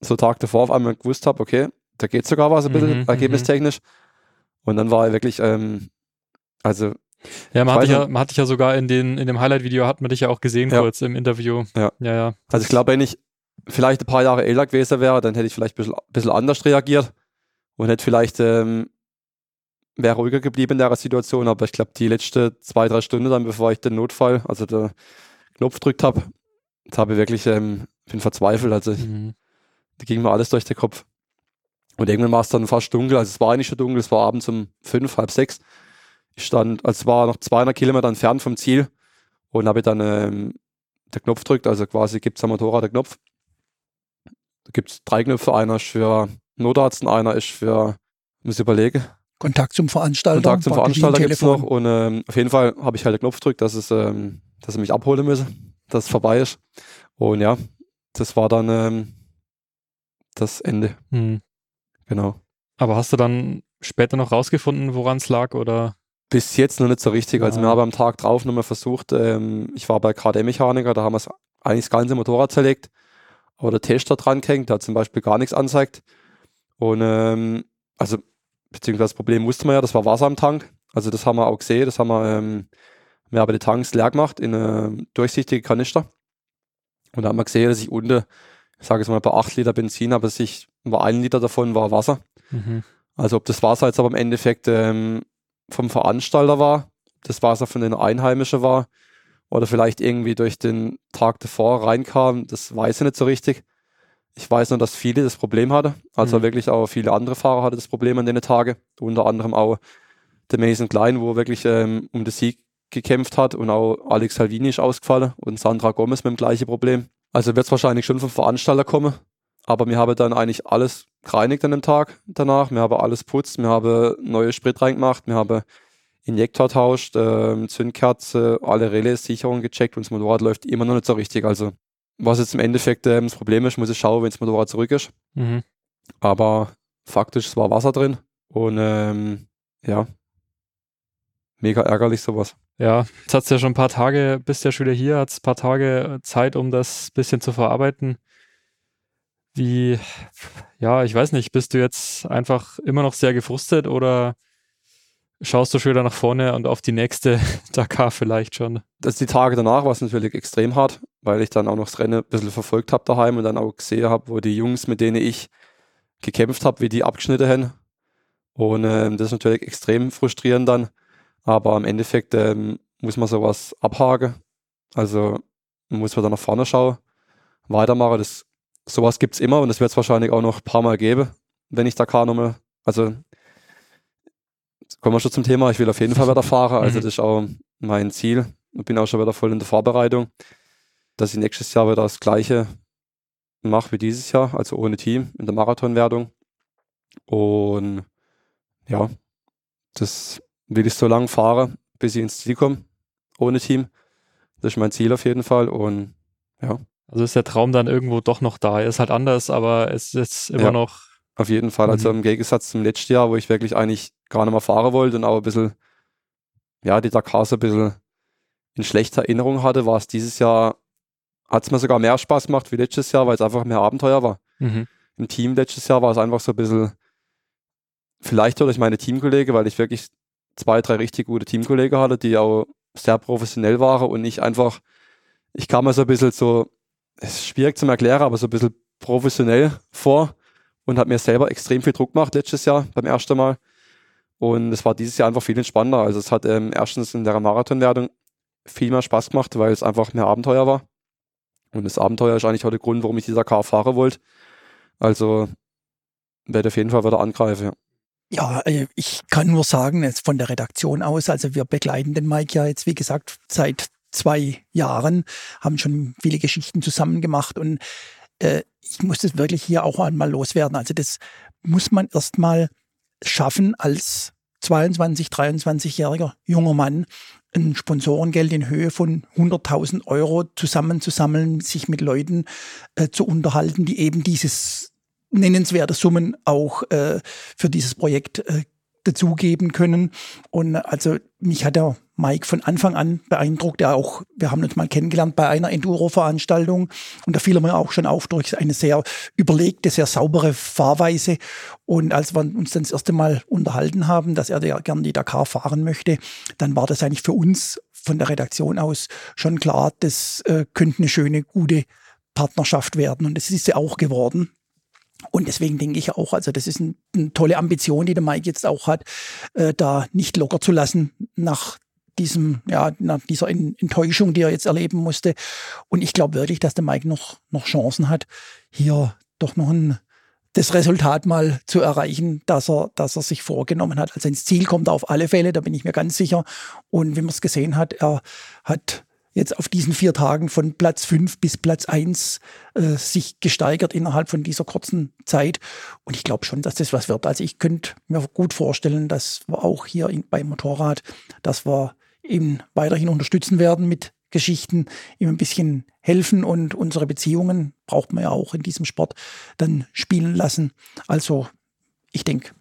so Tag davor auf einmal gewusst habe, okay, da geht sogar was ein bisschen mhm, mhm, ergebnistechnisch. Und dann war er wirklich, ähm, also. Ja, man hat, dich ja, man hat dich ja sogar in, den, in dem Highlight-Video, hat man dich ja auch gesehen ja. kurz im Interview. Ja. ja, ja. Also ich glaube, wenn ich vielleicht ein paar Jahre älter gewesen wäre, dann hätte ich vielleicht ein bisschen, ein bisschen anders reagiert und hätte vielleicht, ähm, wäre ruhiger geblieben in der Situation, aber ich glaube, die letzte zwei, drei Stunden dann, bevor ich den Notfall, also den Knopf gedrückt habe, habe ich wirklich, ähm, bin verzweifelt. Also mhm. Da ging mir alles durch den Kopf. Und irgendwann war es dann fast dunkel. Also es war eigentlich schon dunkel, es war abends um fünf, halb sechs. Ich stand, also es war noch 200 Kilometer entfernt vom Ziel und habe dann ähm, den Knopf drückt, also quasi gibt es am Motorrad den Knopf. Da gibt es drei Knöpfe, einer ist für Notarzt und einer ist für, muss ich überlegen. Kontakt zum Veranstalter. Kontakt zum Veranstalter gibt es noch und ähm, auf jeden Fall habe ich halt den Knopf gedrückt, dass es, ähm, dass er mich abholen müsse, dass es vorbei ist. Und ja, das war dann ähm, das Ende. Mhm. Genau. Aber hast du dann später noch rausgefunden, woran es lag oder? Bis jetzt noch nicht so richtig. Also ja. wir haben am Tag drauf nochmal versucht, ähm, ich war bei KD-Mechaniker, da haben wir eigentlich das ganze Motorrad zerlegt, aber der Tester dran hängt, der zum Beispiel gar nichts anzeigt. Und ähm, also, beziehungsweise das Problem wusste man ja, das war Wasser am Tank. Also das haben wir auch gesehen, das haben wir, ähm, wir haben die Tanks leer gemacht in eine durchsichtige Kanister. Und da haben wir gesehen, dass ich unten, ich sage jetzt mal bei 8 Liter Benzin, aber sich war ein Liter davon war Wasser. Mhm. Also ob das Wasser jetzt aber im Endeffekt ähm, vom Veranstalter war, das Wasser von den Einheimischen war oder vielleicht irgendwie durch den Tag davor reinkam, das weiß ich nicht so richtig. Ich weiß nur, dass viele das Problem hatten. Also mhm. wirklich auch viele andere Fahrer hatten das Problem an den Tagen. Unter anderem auch der Mason Klein, wo wirklich ähm, um den Sieg gekämpft hat und auch Alex Salvini ist ausgefallen und Sandra Gomez mit dem gleichen Problem. Also wird es wahrscheinlich schon vom Veranstalter kommen. Aber wir haben dann eigentlich alles gereinigt an dem Tag danach. Wir haben alles putzt, wir haben neue Sprit reingemacht, wir haben Injektor tauscht, äh, Zündkerze, alle Relais, Sicherungen gecheckt und das Motorrad läuft immer noch nicht so richtig. Also was jetzt im Endeffekt äh, das Problem ist, muss ich schauen, wenn das Motorrad zurück ist. Mhm. Aber faktisch, es war Wasser drin und ähm, ja, mega ärgerlich sowas. Ja, jetzt hat es ja schon ein paar Tage, bist ja schon wieder hier, hat es ein paar Tage Zeit, um das bisschen zu verarbeiten. Wie, ja, ich weiß nicht, bist du jetzt einfach immer noch sehr gefrustet oder schaust du schon wieder nach vorne und auf die nächste [LAUGHS] Dakar vielleicht schon? Das die Tage danach war es natürlich extrem hart, weil ich dann auch noch das Rennen ein bisschen verfolgt habe daheim und dann auch gesehen habe, wo die Jungs, mit denen ich gekämpft habe, wie die abgeschnitten haben. Und ähm, das ist natürlich extrem frustrierend dann. Aber im Endeffekt ähm, muss man sowas abhaken. Also muss man dann nach vorne schauen, weitermachen. Das, sowas gibt es immer und das wird es wahrscheinlich auch noch ein paar Mal geben, wenn ich Dakar nochmal. Also kommen wir schon zum Thema. Ich will auf jeden Fall wieder fahren. Also [LAUGHS] mhm. das ist auch mein Ziel. Ich bin auch schon wieder voll in der Vorbereitung, dass ich nächstes Jahr wieder das Gleiche mache wie dieses Jahr, also ohne Team in der Marathonwertung. Und ja, das will ich so lange fahren, bis ich ins Ziel komme, ohne Team. Das ist mein Ziel auf jeden Fall und ja. Also ist der Traum dann irgendwo doch noch da. Er ist halt anders, aber es ist immer ja, noch. Auf jeden Fall. Also im Gegensatz zum letzten Jahr, wo ich wirklich eigentlich gar nicht mehr fahren wollte und auch ein bisschen, ja, die Dakar so ein bisschen in schlechter Erinnerung hatte, war es dieses Jahr, hat es mir sogar mehr Spaß gemacht wie letztes Jahr, weil es einfach mehr Abenteuer war. Mhm. Im Team letztes Jahr war es einfach so ein bisschen, vielleicht durch meine Teamkollege, weil ich wirklich zwei, drei richtig gute Teamkollegen hatte, die auch sehr professionell waren und ich einfach, ich kam mir so ein bisschen so, ist schwierig zu erklären, aber so ein bisschen professionell vor und hat mir selber extrem viel Druck gemacht letztes Jahr beim ersten Mal. Und es war dieses Jahr einfach viel entspannter. Also es hat ähm, erstens in der Marathonwertung viel mehr Spaß gemacht, weil es einfach mehr Abenteuer war. Und das Abenteuer ist eigentlich auch der Grund, warum ich dieser Car fahren wollte. Also werde auf jeden Fall wieder angreifen. Ja. Ja, äh, ich kann nur sagen, jetzt von der Redaktion aus, also wir begleiten den Mike ja jetzt, wie gesagt, seit zwei Jahren, haben schon viele Geschichten zusammen gemacht und äh, ich muss das wirklich hier auch einmal loswerden. Also das muss man erstmal schaffen als 22, 23-jähriger junger Mann, ein Sponsorengeld in Höhe von 100.000 Euro zusammenzusammeln, sich mit Leuten äh, zu unterhalten, die eben dieses nennenswerte Summen auch äh, für dieses Projekt äh, dazugeben können. Und also mich hat der Mike von Anfang an beeindruckt. Er auch, wir haben uns mal kennengelernt bei einer Enduro-Veranstaltung und da fiel er mir auch schon auf durch eine sehr überlegte, sehr saubere Fahrweise. Und als wir uns dann das erste Mal unterhalten haben, dass er ja gern die Dakar fahren möchte, dann war das eigentlich für uns von der Redaktion aus schon klar, das äh, könnte eine schöne, gute Partnerschaft werden. Und das ist sie auch geworden. Und deswegen denke ich auch, also das ist ein, eine tolle Ambition, die der Mike jetzt auch hat, äh, da nicht locker zu lassen nach diesem, ja, nach dieser Enttäuschung, die er jetzt erleben musste. Und ich glaube wirklich, dass der Mike noch, noch Chancen hat, hier doch noch ein, das Resultat mal zu erreichen, dass er, dass er sich vorgenommen hat. Also ins Ziel kommt er auf alle Fälle, da bin ich mir ganz sicher. Und wie man es gesehen hat, er hat jetzt auf diesen vier Tagen von Platz fünf bis Platz eins äh, sich gesteigert innerhalb von dieser kurzen Zeit. Und ich glaube schon, dass das was wird. Also ich könnte mir gut vorstellen, dass wir auch hier in, beim Motorrad, dass wir ihn weiterhin unterstützen werden mit Geschichten, ihm ein bisschen helfen und unsere Beziehungen braucht man ja auch in diesem Sport dann spielen lassen. Also ich denke,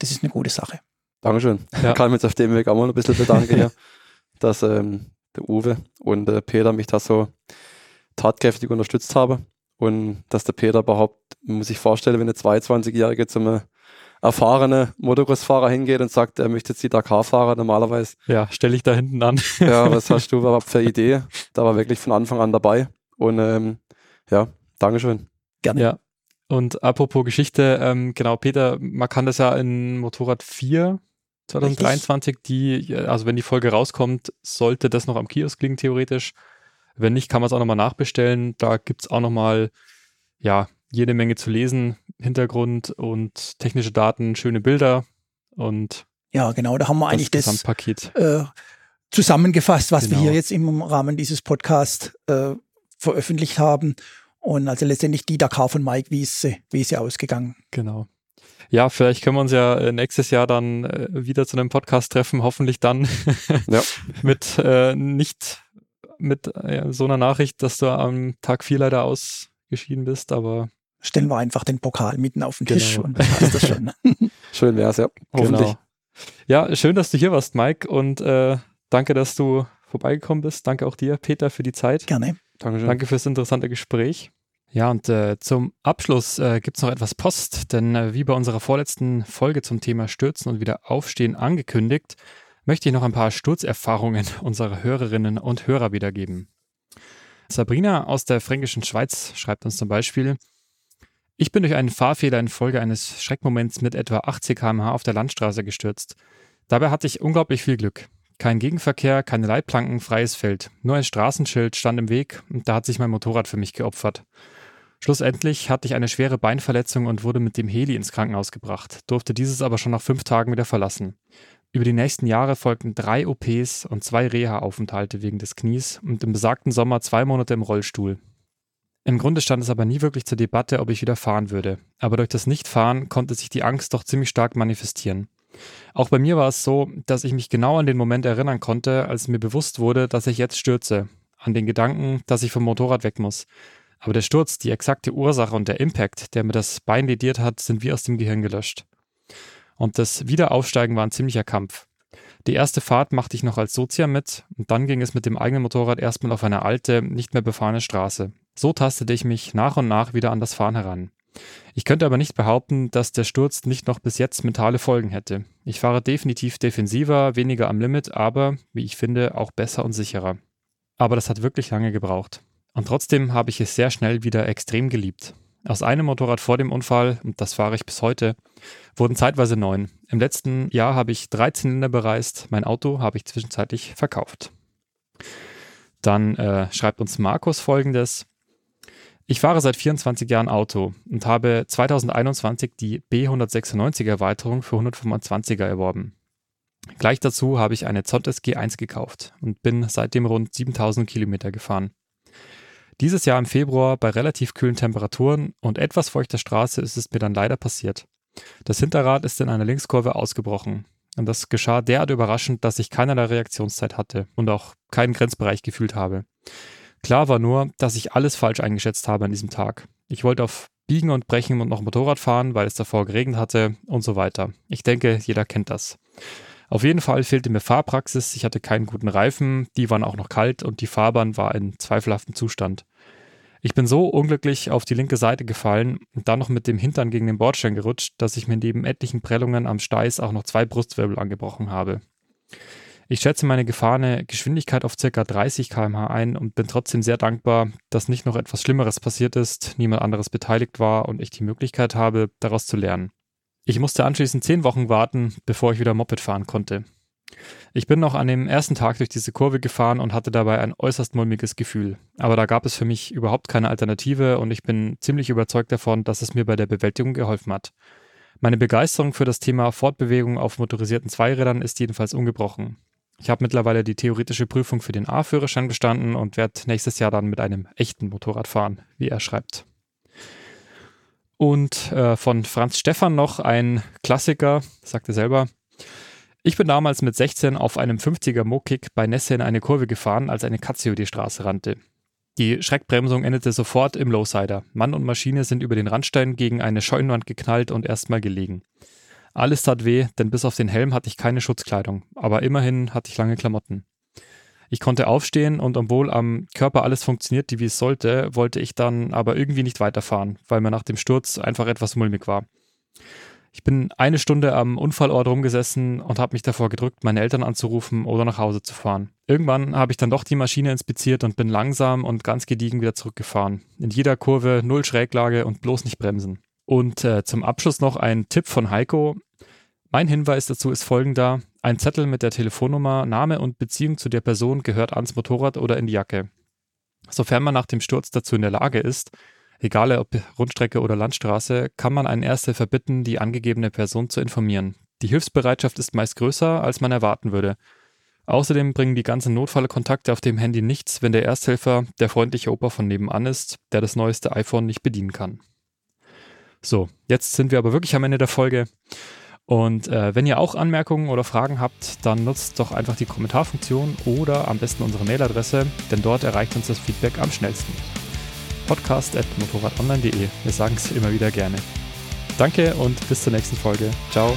das ist eine gute Sache. Dankeschön. Ja. Ich kann mich jetzt auf dem Weg auch mal ein bisschen bedanken, ja, [LAUGHS] dass ähm, der Uwe und der Peter mich da so tatkräftig unterstützt habe. Und dass der Peter überhaupt, muss sich vorstellen, wenn eine 22-Jährige zum erfahrene Motocross-Fahrer hingeht und sagt, er möchte jetzt die Dakar-Fahrer normalerweise. Ja, stelle ich da hinten an. ja, [LAUGHS] was hast du überhaupt für Idee? Da war wirklich von Anfang an dabei. Und ähm, ja, Dankeschön. Gerne. Ja. Und apropos Geschichte, ähm, genau, Peter, man kann das ja in Motorrad 4 2023, die, also wenn die Folge rauskommt, sollte das noch am Kiosk liegen, theoretisch. Wenn nicht, kann man es auch nochmal nachbestellen. Da gibt es auch nochmal, ja, jede Menge zu lesen, Hintergrund und technische Daten, schöne Bilder und ja, genau, da haben wir eigentlich das. Äh, zusammengefasst, was genau. wir hier jetzt im Rahmen dieses Podcasts äh, veröffentlicht haben. Und also letztendlich die Dakar von Mike, wie ist sie ausgegangen? Genau. Ja, vielleicht können wir uns ja äh, nächstes Jahr dann äh, wieder zu einem Podcast treffen, hoffentlich dann [LAUGHS] ja. mit äh, nicht mit äh, so einer Nachricht, dass du am Tag 4 leider ausgeschieden bist, aber stellen wir einfach den Pokal mitten auf den Tisch genau. und dann passt das schon. [LAUGHS] schön wär's, ja. Hoffentlich. Genau. Ja, schön, dass du hier warst, Mike, und äh, danke, dass du vorbeigekommen bist. Danke auch dir, Peter, für die Zeit. Gerne. Dankeschön. Danke fürs interessante Gespräch. Ja, und äh, zum Abschluss äh, gibt es noch etwas Post, denn äh, wie bei unserer vorletzten Folge zum Thema Stürzen und wieder Aufstehen angekündigt, möchte ich noch ein paar Sturzerfahrungen [LAUGHS] unserer Hörerinnen und Hörer wiedergeben. Sabrina aus der fränkischen Schweiz schreibt uns zum Beispiel, ich bin durch einen Fahrfehler infolge eines Schreckmoments mit etwa 80 km/h auf der Landstraße gestürzt. Dabei hatte ich unglaublich viel Glück. Kein Gegenverkehr, keine Leitplanken, freies Feld. Nur ein Straßenschild stand im Weg und da hat sich mein Motorrad für mich geopfert. Schlussendlich hatte ich eine schwere Beinverletzung und wurde mit dem Heli ins Krankenhaus gebracht, durfte dieses aber schon nach fünf Tagen wieder verlassen. Über die nächsten Jahre folgten drei OPs und zwei Reha-Aufenthalte wegen des Knies und im besagten Sommer zwei Monate im Rollstuhl. Im Grunde stand es aber nie wirklich zur Debatte, ob ich wieder fahren würde. Aber durch das Nichtfahren konnte sich die Angst doch ziemlich stark manifestieren. Auch bei mir war es so, dass ich mich genau an den Moment erinnern konnte, als mir bewusst wurde, dass ich jetzt stürze. An den Gedanken, dass ich vom Motorrad weg muss. Aber der Sturz, die exakte Ursache und der Impact, der mir das Bein lediert hat, sind wie aus dem Gehirn gelöscht. Und das Wiederaufsteigen war ein ziemlicher Kampf. Die erste Fahrt machte ich noch als Sozia mit und dann ging es mit dem eigenen Motorrad erstmal auf eine alte, nicht mehr befahrene Straße. So tastete ich mich nach und nach wieder an das Fahren heran. Ich könnte aber nicht behaupten, dass der Sturz nicht noch bis jetzt mentale Folgen hätte. Ich fahre definitiv defensiver, weniger am Limit, aber, wie ich finde, auch besser und sicherer. Aber das hat wirklich lange gebraucht. Und trotzdem habe ich es sehr schnell wieder extrem geliebt. Aus einem Motorrad vor dem Unfall, und das fahre ich bis heute, wurden zeitweise neun. Im letzten Jahr habe ich drei Zylinder bereist, mein Auto habe ich zwischenzeitlich verkauft. Dann äh, schreibt uns Markus folgendes. Ich fahre seit 24 Jahren Auto und habe 2021 die B196 Erweiterung für 125er erworben. Gleich dazu habe ich eine Zontes G1 gekauft und bin seitdem rund 7000 Kilometer gefahren. Dieses Jahr im Februar bei relativ kühlen Temperaturen und etwas feuchter Straße ist es mir dann leider passiert. Das Hinterrad ist in einer Linkskurve ausgebrochen. Und das geschah derart überraschend, dass ich keinerlei Reaktionszeit hatte und auch keinen Grenzbereich gefühlt habe. Klar war nur, dass ich alles falsch eingeschätzt habe an diesem Tag. Ich wollte auf Biegen und Brechen und noch Motorrad fahren, weil es davor geregnet hatte und so weiter. Ich denke, jeder kennt das. Auf jeden Fall fehlte mir Fahrpraxis, ich hatte keinen guten Reifen, die waren auch noch kalt und die Fahrbahn war in zweifelhaftem Zustand. Ich bin so unglücklich auf die linke Seite gefallen und dann noch mit dem Hintern gegen den Bordstein gerutscht, dass ich mir neben etlichen Prellungen am Steiß auch noch zwei Brustwirbel angebrochen habe. Ich schätze meine gefahrene Geschwindigkeit auf ca. 30 km/h ein und bin trotzdem sehr dankbar, dass nicht noch etwas Schlimmeres passiert ist, niemand anderes beteiligt war und ich die Möglichkeit habe, daraus zu lernen. Ich musste anschließend zehn Wochen warten, bevor ich wieder Moped fahren konnte. Ich bin noch an dem ersten Tag durch diese Kurve gefahren und hatte dabei ein äußerst mulmiges Gefühl. Aber da gab es für mich überhaupt keine Alternative und ich bin ziemlich überzeugt davon, dass es mir bei der Bewältigung geholfen hat. Meine Begeisterung für das Thema Fortbewegung auf motorisierten Zweirädern ist jedenfalls ungebrochen. Ich habe mittlerweile die theoretische Prüfung für den A-Führerschein bestanden und werde nächstes Jahr dann mit einem echten Motorrad fahren, wie er schreibt. Und äh, von Franz Stephan noch ein Klassiker, sagt er selber. Ich bin damals mit 16 auf einem 50er Mokik bei Nesse in eine Kurve gefahren, als eine Katze über die Straße rannte. Die Schreckbremsung endete sofort im Lowsider. Mann und Maschine sind über den Randstein gegen eine Scheunenwand geknallt und erstmal gelegen. Alles tat weh, denn bis auf den Helm hatte ich keine Schutzkleidung, aber immerhin hatte ich lange Klamotten. Ich konnte aufstehen und obwohl am Körper alles funktioniert, wie es sollte, wollte ich dann aber irgendwie nicht weiterfahren, weil mir nach dem Sturz einfach etwas mulmig war. Ich bin eine Stunde am Unfallort rumgesessen und habe mich davor gedrückt, meine Eltern anzurufen oder nach Hause zu fahren. Irgendwann habe ich dann doch die Maschine inspiziert und bin langsam und ganz gediegen wieder zurückgefahren. In jeder Kurve null Schräglage und bloß nicht bremsen. Und äh, zum Abschluss noch ein Tipp von Heiko. Mein Hinweis dazu ist folgender. Ein Zettel mit der Telefonnummer, Name und Beziehung zu der Person gehört ans Motorrad oder in die Jacke. Sofern man nach dem Sturz dazu in der Lage ist, Egal ob Rundstrecke oder Landstraße, kann man einen Ersthelfer bitten, die angegebene Person zu informieren. Die Hilfsbereitschaft ist meist größer, als man erwarten würde. Außerdem bringen die ganzen Notfallkontakte auf dem Handy nichts, wenn der Ersthelfer der freundliche Opa von nebenan ist, der das neueste iPhone nicht bedienen kann. So, jetzt sind wir aber wirklich am Ende der Folge. Und äh, wenn ihr auch Anmerkungen oder Fragen habt, dann nutzt doch einfach die Kommentarfunktion oder am besten unsere Mailadresse, denn dort erreicht uns das Feedback am schnellsten podcast.motorradonline.de. Wir sagen es immer wieder gerne. Danke und bis zur nächsten Folge. Ciao.